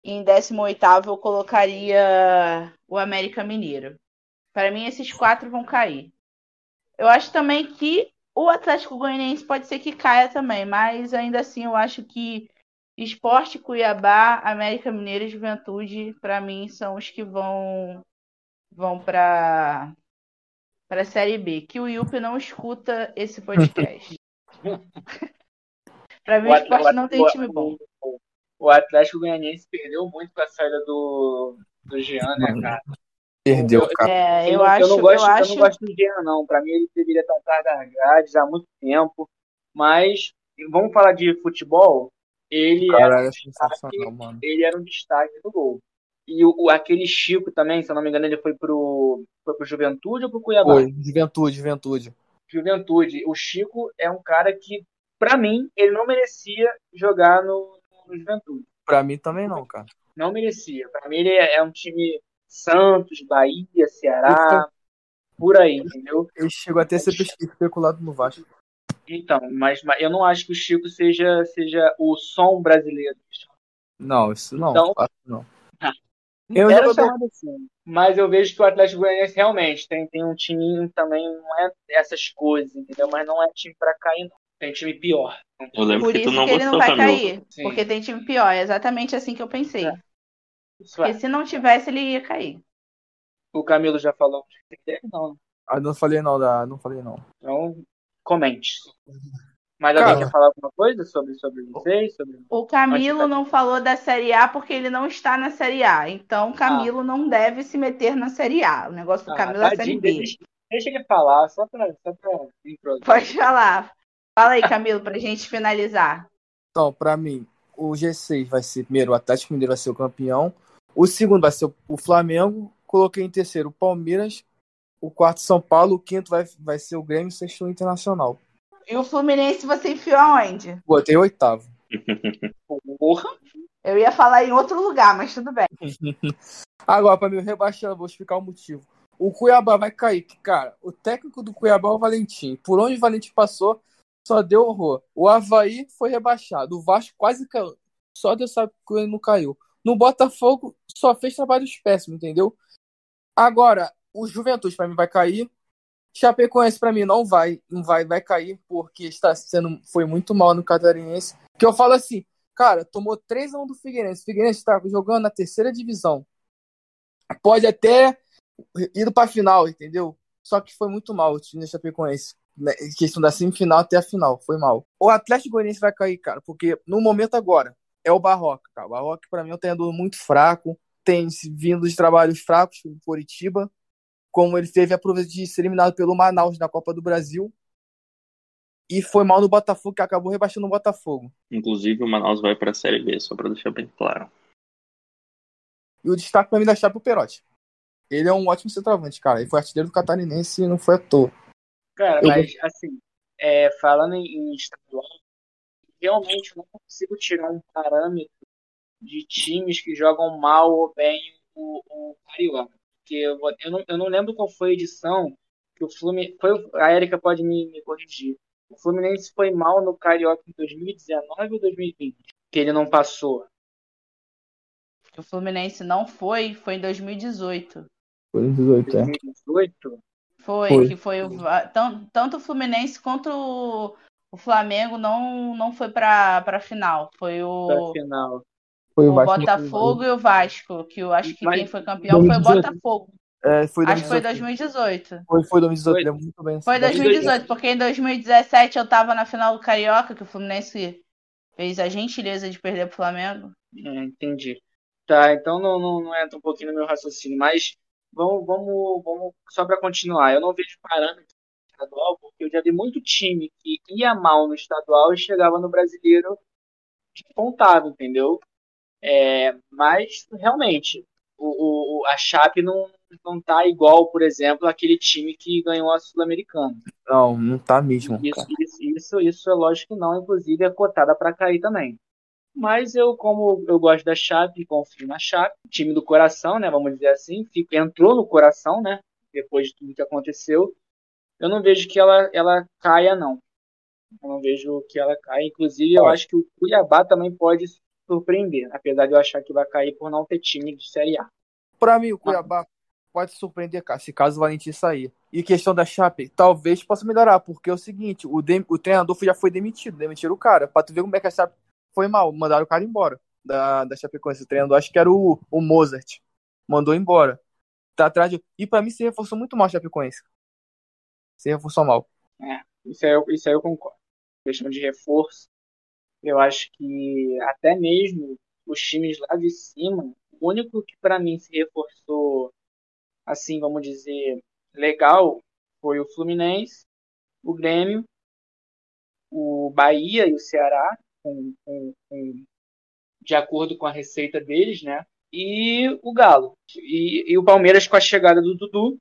E em décimo oitavo, eu colocaria o América Mineiro. Para mim, esses quatro vão cair. Eu acho também que o Atlético Goianiense pode ser que caia também, mas ainda assim eu acho que Esporte, Cuiabá, América Mineira e Juventude, para mim, são os que vão vão para para a Série B. Que o Yupi não escuta esse podcast. para mim, o, o esporte não tem time bom. O Atlético Goianiense perdeu muito com a saída do, do Jean, né, cara? Perdeu, Eu- cara. É, eu, não- acho, não gosto, eu acho. não gosto do Jean, não. Pra mim, ele deveria estar atrás das grades há muito tempo. Mas, vamos falar de futebol. Ele, Cara, era, é sensacional, mano. ele era um destaque do gol. E o, o- aquele Chico também, se eu não me engano, ele foi pro, foi pro Juventude ou pro Cuiabá? Foi, juventude, juventude. Juventude. O Chico é um cara que, pra mim, ele não merecia jogar no, no Juventude. Pra mim também não, cara. Não merecia. Pra mim, ele é, é um time Santos, Bahia, Ceará, por aí, entendeu? Ele chegou até a ser especulado no Vasco. Então, mas, mas eu não acho que o Chico seja, seja o som brasileiro. Não, isso não. Então- não. Ah. Eu Era chamado assim. Mas eu vejo que o Atlético Goianiense realmente tem, tem um timinho também, não é essas coisas, entendeu? Mas não é time pra cair, não. Tem time pior. Eu lembro Por que tu isso não que ele não vai Camilo. cair. Sim. Porque tem time pior. É exatamente assim que eu pensei. É. Porque é. se não tivesse, ele ia cair. O Camilo já falou dele? Não. Ah, não falei não, da... não falei não. Então, comente. Mas Cara. alguém quer falar alguma coisa sobre, sobre vocês? Sobre... O Camilo Antes- não falou da Série A porque ele não está na Série A. Então, o Camilo não deve se meter na Série A. O negócio do Ah, Camilo é a Série tadinho, B. deixa, deixa ele falar, só pra, só pra introduzir. Pode falar. Fala aí, Camilo, pra gente finalizar. Então, pra mim, o G6 vai ser primeiro, o Atlético Mineiro vai ser o campeão. O segundo vai ser o- Flamengo. Coloquei em terceiro o Palmeiras. O quarto São Paulo. O quinto vai, vai ser o Grêmio. O sexto o Internacional. E o Fluminense você enfiou aonde? Botei o oitavo. Porra, Eu ia falar em outro lugar, mas tudo bem. Agora, pra mim rebaixar, eu vou explicar o motivo. O Cuiabá vai cair, que, cara, o técnico do Cuiabá é o Valentim. Por onde o Valentim passou, só deu horror. O Havaí foi rebaixado. O Vasco quase caiu. Só Deus sabe que ele não caiu. No Botafogo, só fez trabalhos péssimos, entendeu? Agora, o Juventude pra mim vai cair. Chapecoense pra mim não vai, não vai, vai cair porque está sendo foi muito mal no Catarinense. Que eu falo assim, cara, tomou 3 a 1 do Figueirense. O Figueirense tá jogando na terceira divisão. Pode até ir pra final, entendeu? Só que foi muito mal o time da Chapecoense. né, Questão da semifinal até a final, foi mal. O Atlético Goianiense vai cair, cara, porque no momento agora é o Barroca, cara. O Barroca pra mim é um treinador muito fraco, tem vindo de trabalhos fracos em Curitiba, como ele teve a prova de ser eliminado pelo Manaus na Copa do Brasil. E foi mal no Botafogo, que acabou rebaixando o Botafogo. Inclusive, o Manaus vai pra Série B, só pra deixar bem claro. E o destaque pra mim da chapa é o Perotti. Ele é um ótimo centroavante, cara. Ele foi artilheiro do Catarinense e não foi à toa. Cara, Eu- mas assim, é, falando em, em estadual, realmente não consigo tirar um parâmetro de times que jogam mal ou bem o, o Carioca. Porque eu, eu, não, eu não lembro qual foi a edição que o Fluminense. Foi, a Erika pode me, me corrigir. O Fluminense foi mal no Carioca em 2019 ou 2020? Que ele não passou. O Fluminense não foi, foi em 2018. Foi em 18, é. 2018? Foi, Foi. que foi o Va- tan- tanto o Fluminense quanto o, o Flamengo não, não foi pra, pra final. Foi o, final. Foi o Vasco. Botafogo e o Vasco, que eu acho que Mas- quem foi campeão foi o 2018. Botafogo. É, foi Acho que foi 2018. 2018. Foi, foi 2018, Foi. lembro muito bem. Foi 2018, porque em 2017 eu tava na final do Carioca, que o Fluminense fez a gentileza de perder pro Flamengo. É, entendi. Tá, então não, não, não entra um pouquinho no meu raciocínio, mas vamos, vamos, vamos só para continuar. Eu não vejo parâmetro estadual, porque eu já vi muito time que ia mal no estadual e chegava no brasileiro despontado, entendeu? É, mas realmente, o, o, a Chape não, não tá igual, por exemplo, aquele time que ganhou a Sul-Americana. Não, não tá mesmo, Isso, isso, isso, isso é lógico que não, inclusive é cotada para cair também. Mas eu, como eu gosto da Chape, confio na Chape, time do coração, né? Vamos dizer assim, fico- entrou no coração, né? Depois de tudo que aconteceu, eu não vejo que ela, ela caia, não. Eu não vejo que ela caia. Inclusive, eu acho que o Cuiabá também pode surpreender, apesar de eu achar que vai cair por não ter time de Série A. Pra mim, o Cuiabá pode surpreender, cara, se caso o Valentim sair. E questão da Chape, talvez possa melhorar, porque é o seguinte, o, dem- o treinador já foi demitido, demitiram o cara. Pra tu ver como é que a Chape foi mal, mandaram o cara embora da, da Chapecoense. O treinador, acho que era o, o Mozart, mandou embora. Tá atrás de... E pra mim se reforçou muito mal a Chapecoense. Se reforçou mal. Isso aí, isso aí eu concordo. Questão de reforço. Eu acho que até mesmo os times lá de cima, o único que para mim se reforçou assim, vamos dizer, legal foi o Fluminense, o Grêmio, o Bahia e o Ceará, com, com, com, de acordo com a receita deles, né? E o Galo. E, e o Palmeiras, com a chegada do Dudu,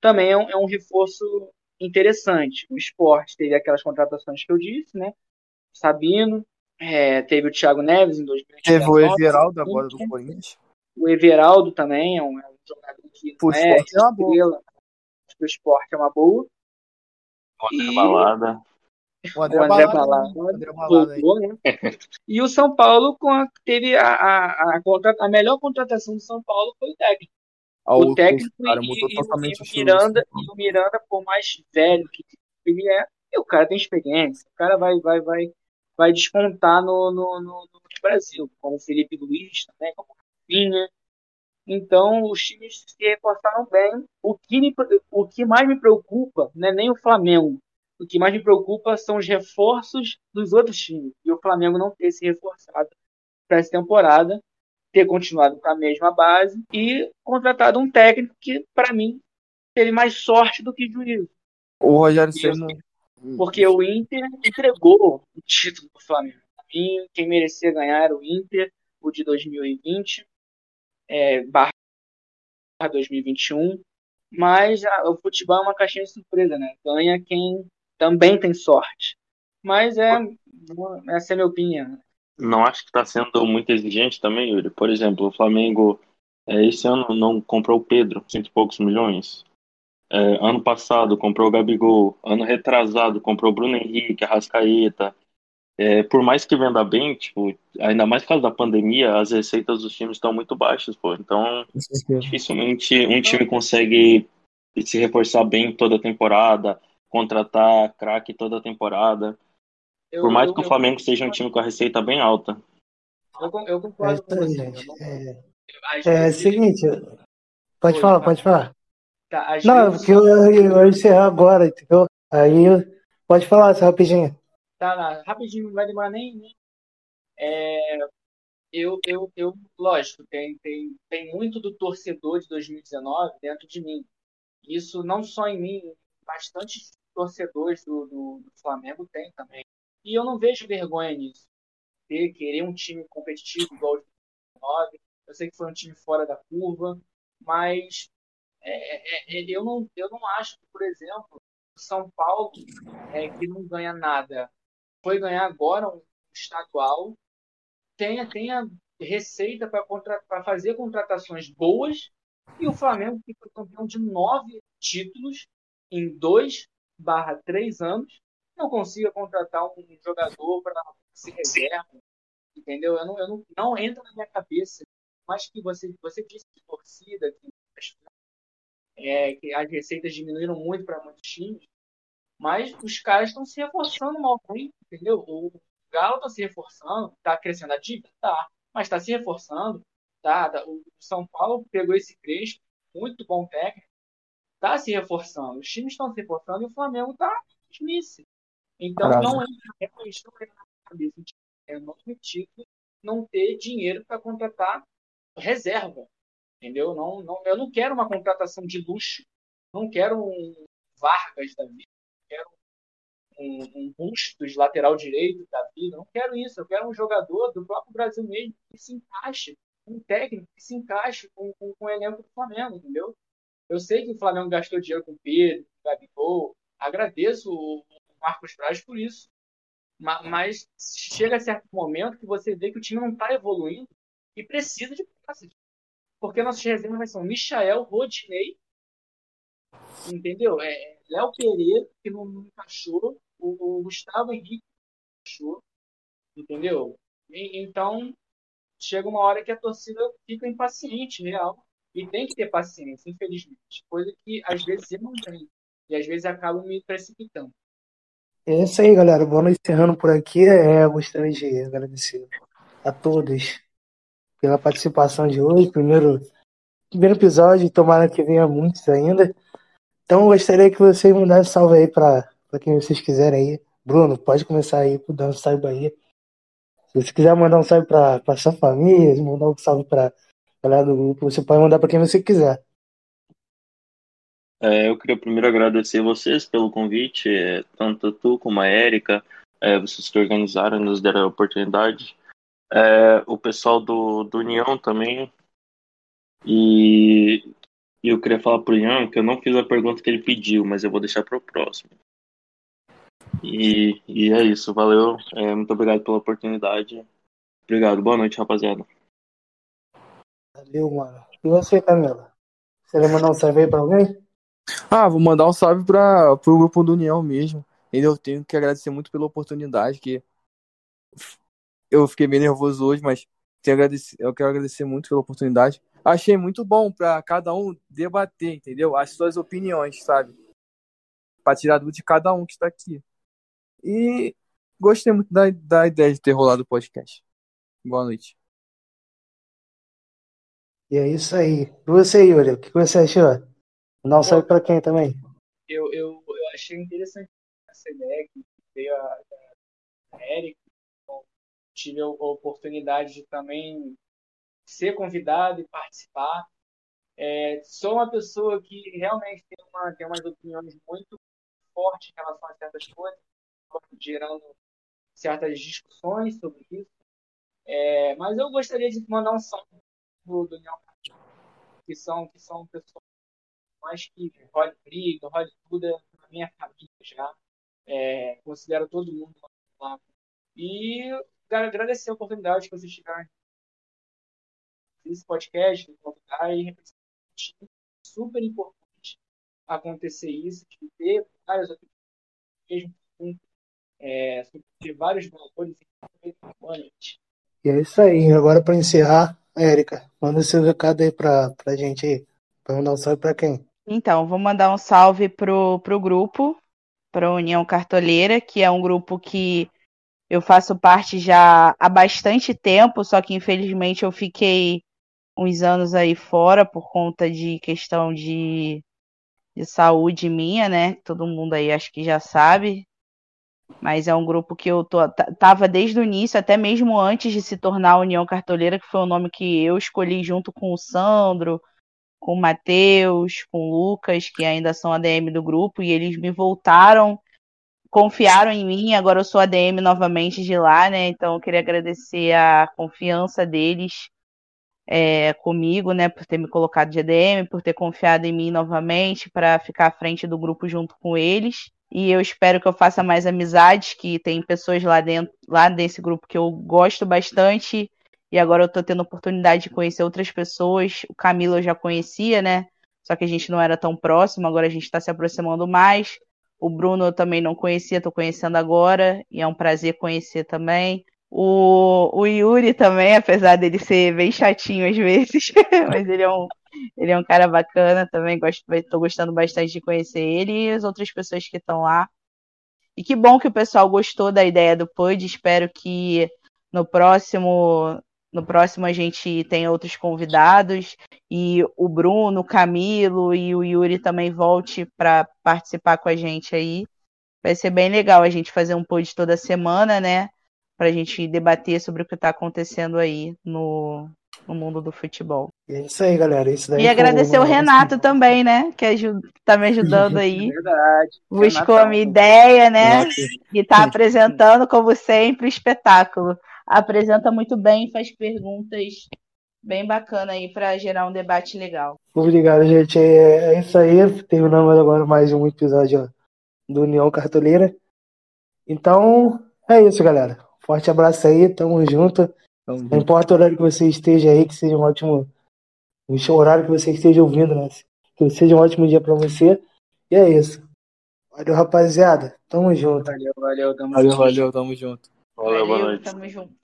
também é um, é um reforço interessante. O esporte teve aquelas contratações que eu disse, né? Sabino, é, teve o Thiago Neves em 2019. Teve o Everaldo agora do Corinthians. O Everaldo também é um, é um jogador que Pro não é esporte é uma boa. o esporte é uma boa. Outra E- balada. O André, O André Balada, Balada o André Balada voltou, né? E o São Paulo com a- teve a, a, a, a melhor contratação do São Paulo foi o técnico. Ah, o técnico cara, e, mudou e- totalmente e o Miranda, e o Miranda, por mais velho que ele é, o cara tem experiência. O cara vai, vai, vai, vai despontar no, no, no, no Brasil, como o Felipe Luiz também, como o Rafinha. Então, os times se reforçaram bem. O que, me- o que mais me preocupa não é nem o Flamengo. O que mais me preocupa são os reforços dos outros times. E o Flamengo não ter se reforçado para essa temporada, ter continuado com a mesma base e contratado um técnico que, para mim, teve mais sorte do que juízo. O Rogério Senna. Porque o Inter entregou o título do Flamengo. Quem merecia ganhar era o Inter, o de 2020, é, barra 2021. Mas ah, o futebol é uma caixinha de surpresa, né? Ganha quem também tem sorte. Mas é, essa é a minha opinião. Não acho que está sendo muito exigente também, Yuri. Por exemplo, o Flamengo é, esse ano não comprou o Pedro, cento e poucos milhões. É, ano passado comprou o Gabigol. Ano retrasado comprou o Bruno Henrique, Arrascaeta. É, por mais que venda bem, tipo, ainda mais por causa da pandemia, as receitas dos times estão muito baixas, pô. Então, dificilmente um time consegue se reforçar bem toda a temporada, contratar craque toda a temporada. Eu, Por mais eu- que o eu- Flamengo seja um time com a receita bem alta. Eu, con- eu É concordo com você. gente. Eu não- É, às é seguinte, pode Oi, falar, fala. pode falar. tá, Não, vezes- porque eu, eu vou encerrar agora, entendeu? Aí pode falar, só rapidinho. Tá, lá, rapidinho, não vai demorar nem. nem- É, eu, eu, eu, lógico, tem, tem, tem muito do torcedor de 2019 dentro de mim. Isso não só em mim, bastante torcedores do, do, do Flamengo tem também. E eu não vejo vergonha nisso. Ter, querer um time competitivo igual o de 2019. Eu sei que foi um time fora da curva, mas é, é, é, eu, não, eu não acho que, por exemplo, o São Paulo, é, que não ganha nada, foi ganhar agora um estadual, tenha, tenha receita para fazer contratações boas e o Flamengo, que foi campeão de nove títulos em dois barra três anos, não consiga contratar um jogador para ser reserva, entendeu? Eu não, eu não, não entra na minha cabeça. Mas que você, você disse de torcida, que, é, que as receitas diminuíram muito para muitos times, mas os caras estão se reforçando mal entendeu? O Galo está se reforçando, está crescendo a dívida? Tá, mas está se reforçando, tá? tá. O São Paulo pegou esse Crespo, muito bom técnico, está se reforçando. Os times estão se reforçando e o Flamengo está dismice. Então não entra, realmente não entra na cabeça de é título não ter dinheiro para contratar reserva. Entendeu? Não, não, eu não quero uma contratação de luxo. Não quero um Vargas da vida. Não quero um, um Bustos, lateral direito da vida. Não quero isso. Eu quero um jogador do próprio Brasil mesmo que se encaixe, um técnico que se encaixe com, com, com o elenco do Flamengo, entendeu? Eu sei que o Flamengo gastou dinheiro com o Pedro, com o Gabigol. Agradeço o Marcos Braz por isso. Ma- Mas chega a certo momento que você vê que o time não está evoluindo e precisa de peças. Porque nossas reservas são Michael, Rodinei, entendeu? É, Léo Pereira, que não, encaixou, o, o Gustavo Henrique não encaixou, entendeu? E- então, chega uma hora que a torcida fica impaciente, real. E tem que ter paciência, infelizmente. Coisa que às vezes eu não tenho. E às vezes acabo me precipitando. É isso aí, galera. Vamos encerrando por aqui. É, gostaria de agradecer a todos pela participação de hoje. Primeiro, primeiro episódio, tomara que venha muitos ainda. Então, gostaria que vocês mandassem salve aí para quem vocês quiserem aí. Bruno, pode começar aí dando um salve aí. Se você quiser mandar um salve para sua família, mandar um salve para galera do grupo, você pode mandar para quem você quiser. É, eu queria primeiro agradecer vocês pelo convite, é, tanto tu como a Érica, é, vocês que organizaram, nos deram a oportunidade. O pessoal do, do União também. E, e eu queria falar pro Ian que eu não fiz a pergunta que ele pediu, mas eu vou deixar para o próximo. E, e é isso, valeu. Muito obrigado pela oportunidade. Obrigado, boa noite, rapaziada. Valeu, mano. E você, Camila? Você mandar um salve aí pra alguém? Ah, vou mandar um salve para pro grupo do União mesmo. Eu tenho que agradecer muito pela oportunidade, que eu fiquei meio nervoso hoje, mas tenho agradecer, eu quero agradecer muito pela oportunidade. Achei muito bom para cada um debater, entendeu? As suas opiniões, sabe? Para tirar dúvida de cada um que está aqui. E gostei muito da, da ideia de ter rolado o podcast. Boa noite. E é isso aí. E você, Yuri, o que você achou? Não salve pra quem também? Eu, eu, eu achei interessante essa ideia que veio a, a Eric. Então, tive a oportunidade de também ser convidado e participar. É, sou uma pessoa que realmente tem, uma, tem umas opiniões muito fortes em relação a certas coisas, gerando certas discussões sobre isso. É, mas eu gostaria de mandar um salve do Daniel que são, que são pessoas mais que role briga, role tudo, na minha família já. É, considero todo mundo lá. E agradecer a oportunidade que vocês tiveram esse podcast, de convidar e representar super importante acontecer isso, de ter várias opiniões mesmo é, sobre vários valores. E é isso aí. Agora para encerrar, Érica, manda seu recado aí pra, pra gente aí. Pra mandar um salve pra quem? Então, vou mandar um salve pro, pro grupo, para a União Cartoleira, que é um grupo que eu faço parte já há bastante tempo, só que infelizmente eu fiquei uns anos aí fora por conta de questão de, de saúde minha, né? Todo mundo aí acho que já sabe. Mas é um grupo que eu tô, tava desde o início, até mesmo antes de se tornar União Cartoleira, que foi o nome que eu escolhi junto com o Sandro, com o Matheus, com o Lucas, que ainda são ADM do grupo, e eles me voltaram, confiaram em mim, agora eu sou ADM novamente de lá, né? Então eu queria agradecer a confiança deles é, comigo, né, por ter me colocado de ADM, por ter confiado em mim novamente para ficar à frente do grupo junto com eles. E eu espero que eu faça mais amizades, que tem pessoas lá dentro, lá desse grupo que eu gosto bastante e agora eu tô tendo oportunidade de conhecer outras pessoas. O Camilo eu já conhecia, né? Só que a gente não era tão próximo, agora a gente está se aproximando mais. O Bruno eu também não conhecia, tô conhecendo agora, e é um prazer conhecer também. O, o Yuri também, apesar dele ser bem chatinho às vezes, mas ele é um, ele é um cara bacana também, tô gostando bastante de conhecer ele e as outras pessoas que estão lá. E que bom que o pessoal gostou da ideia do PUD, espero que no próximo no próximo a gente tem outros convidados e o Bruno, o Camilo e o Yuri também volte para participar com a gente aí. Vai ser bem legal a gente fazer um pod toda semana, né? Para a gente debater sobre o que está acontecendo aí no, no mundo do futebol. E é isso aí, galera. Isso daí e agradecer o Renato também, né? Que está me ajudando aí. Verdade. Buscou a minha ideia, né? E está apresentando, como sempre, o espetáculo apresenta muito bem e faz perguntas bem bacana aí para gerar um debate legal. Obrigado, gente. É, é isso aí. Terminamos agora mais um episódio do União Cartoleira. Então, é isso, galera. Forte abraço aí, tamo junto. Tamo Não importa o horário que você esteja aí, que seja um ótimo. O horário que você esteja ouvindo, né? Que seja um ótimo dia para você. E é isso. Valeu, rapaziada. Tamo junto. Valeu, valeu, tamo valeu, junto. Valeu, tamo junto. Valeu, boa noite. Tamo junto.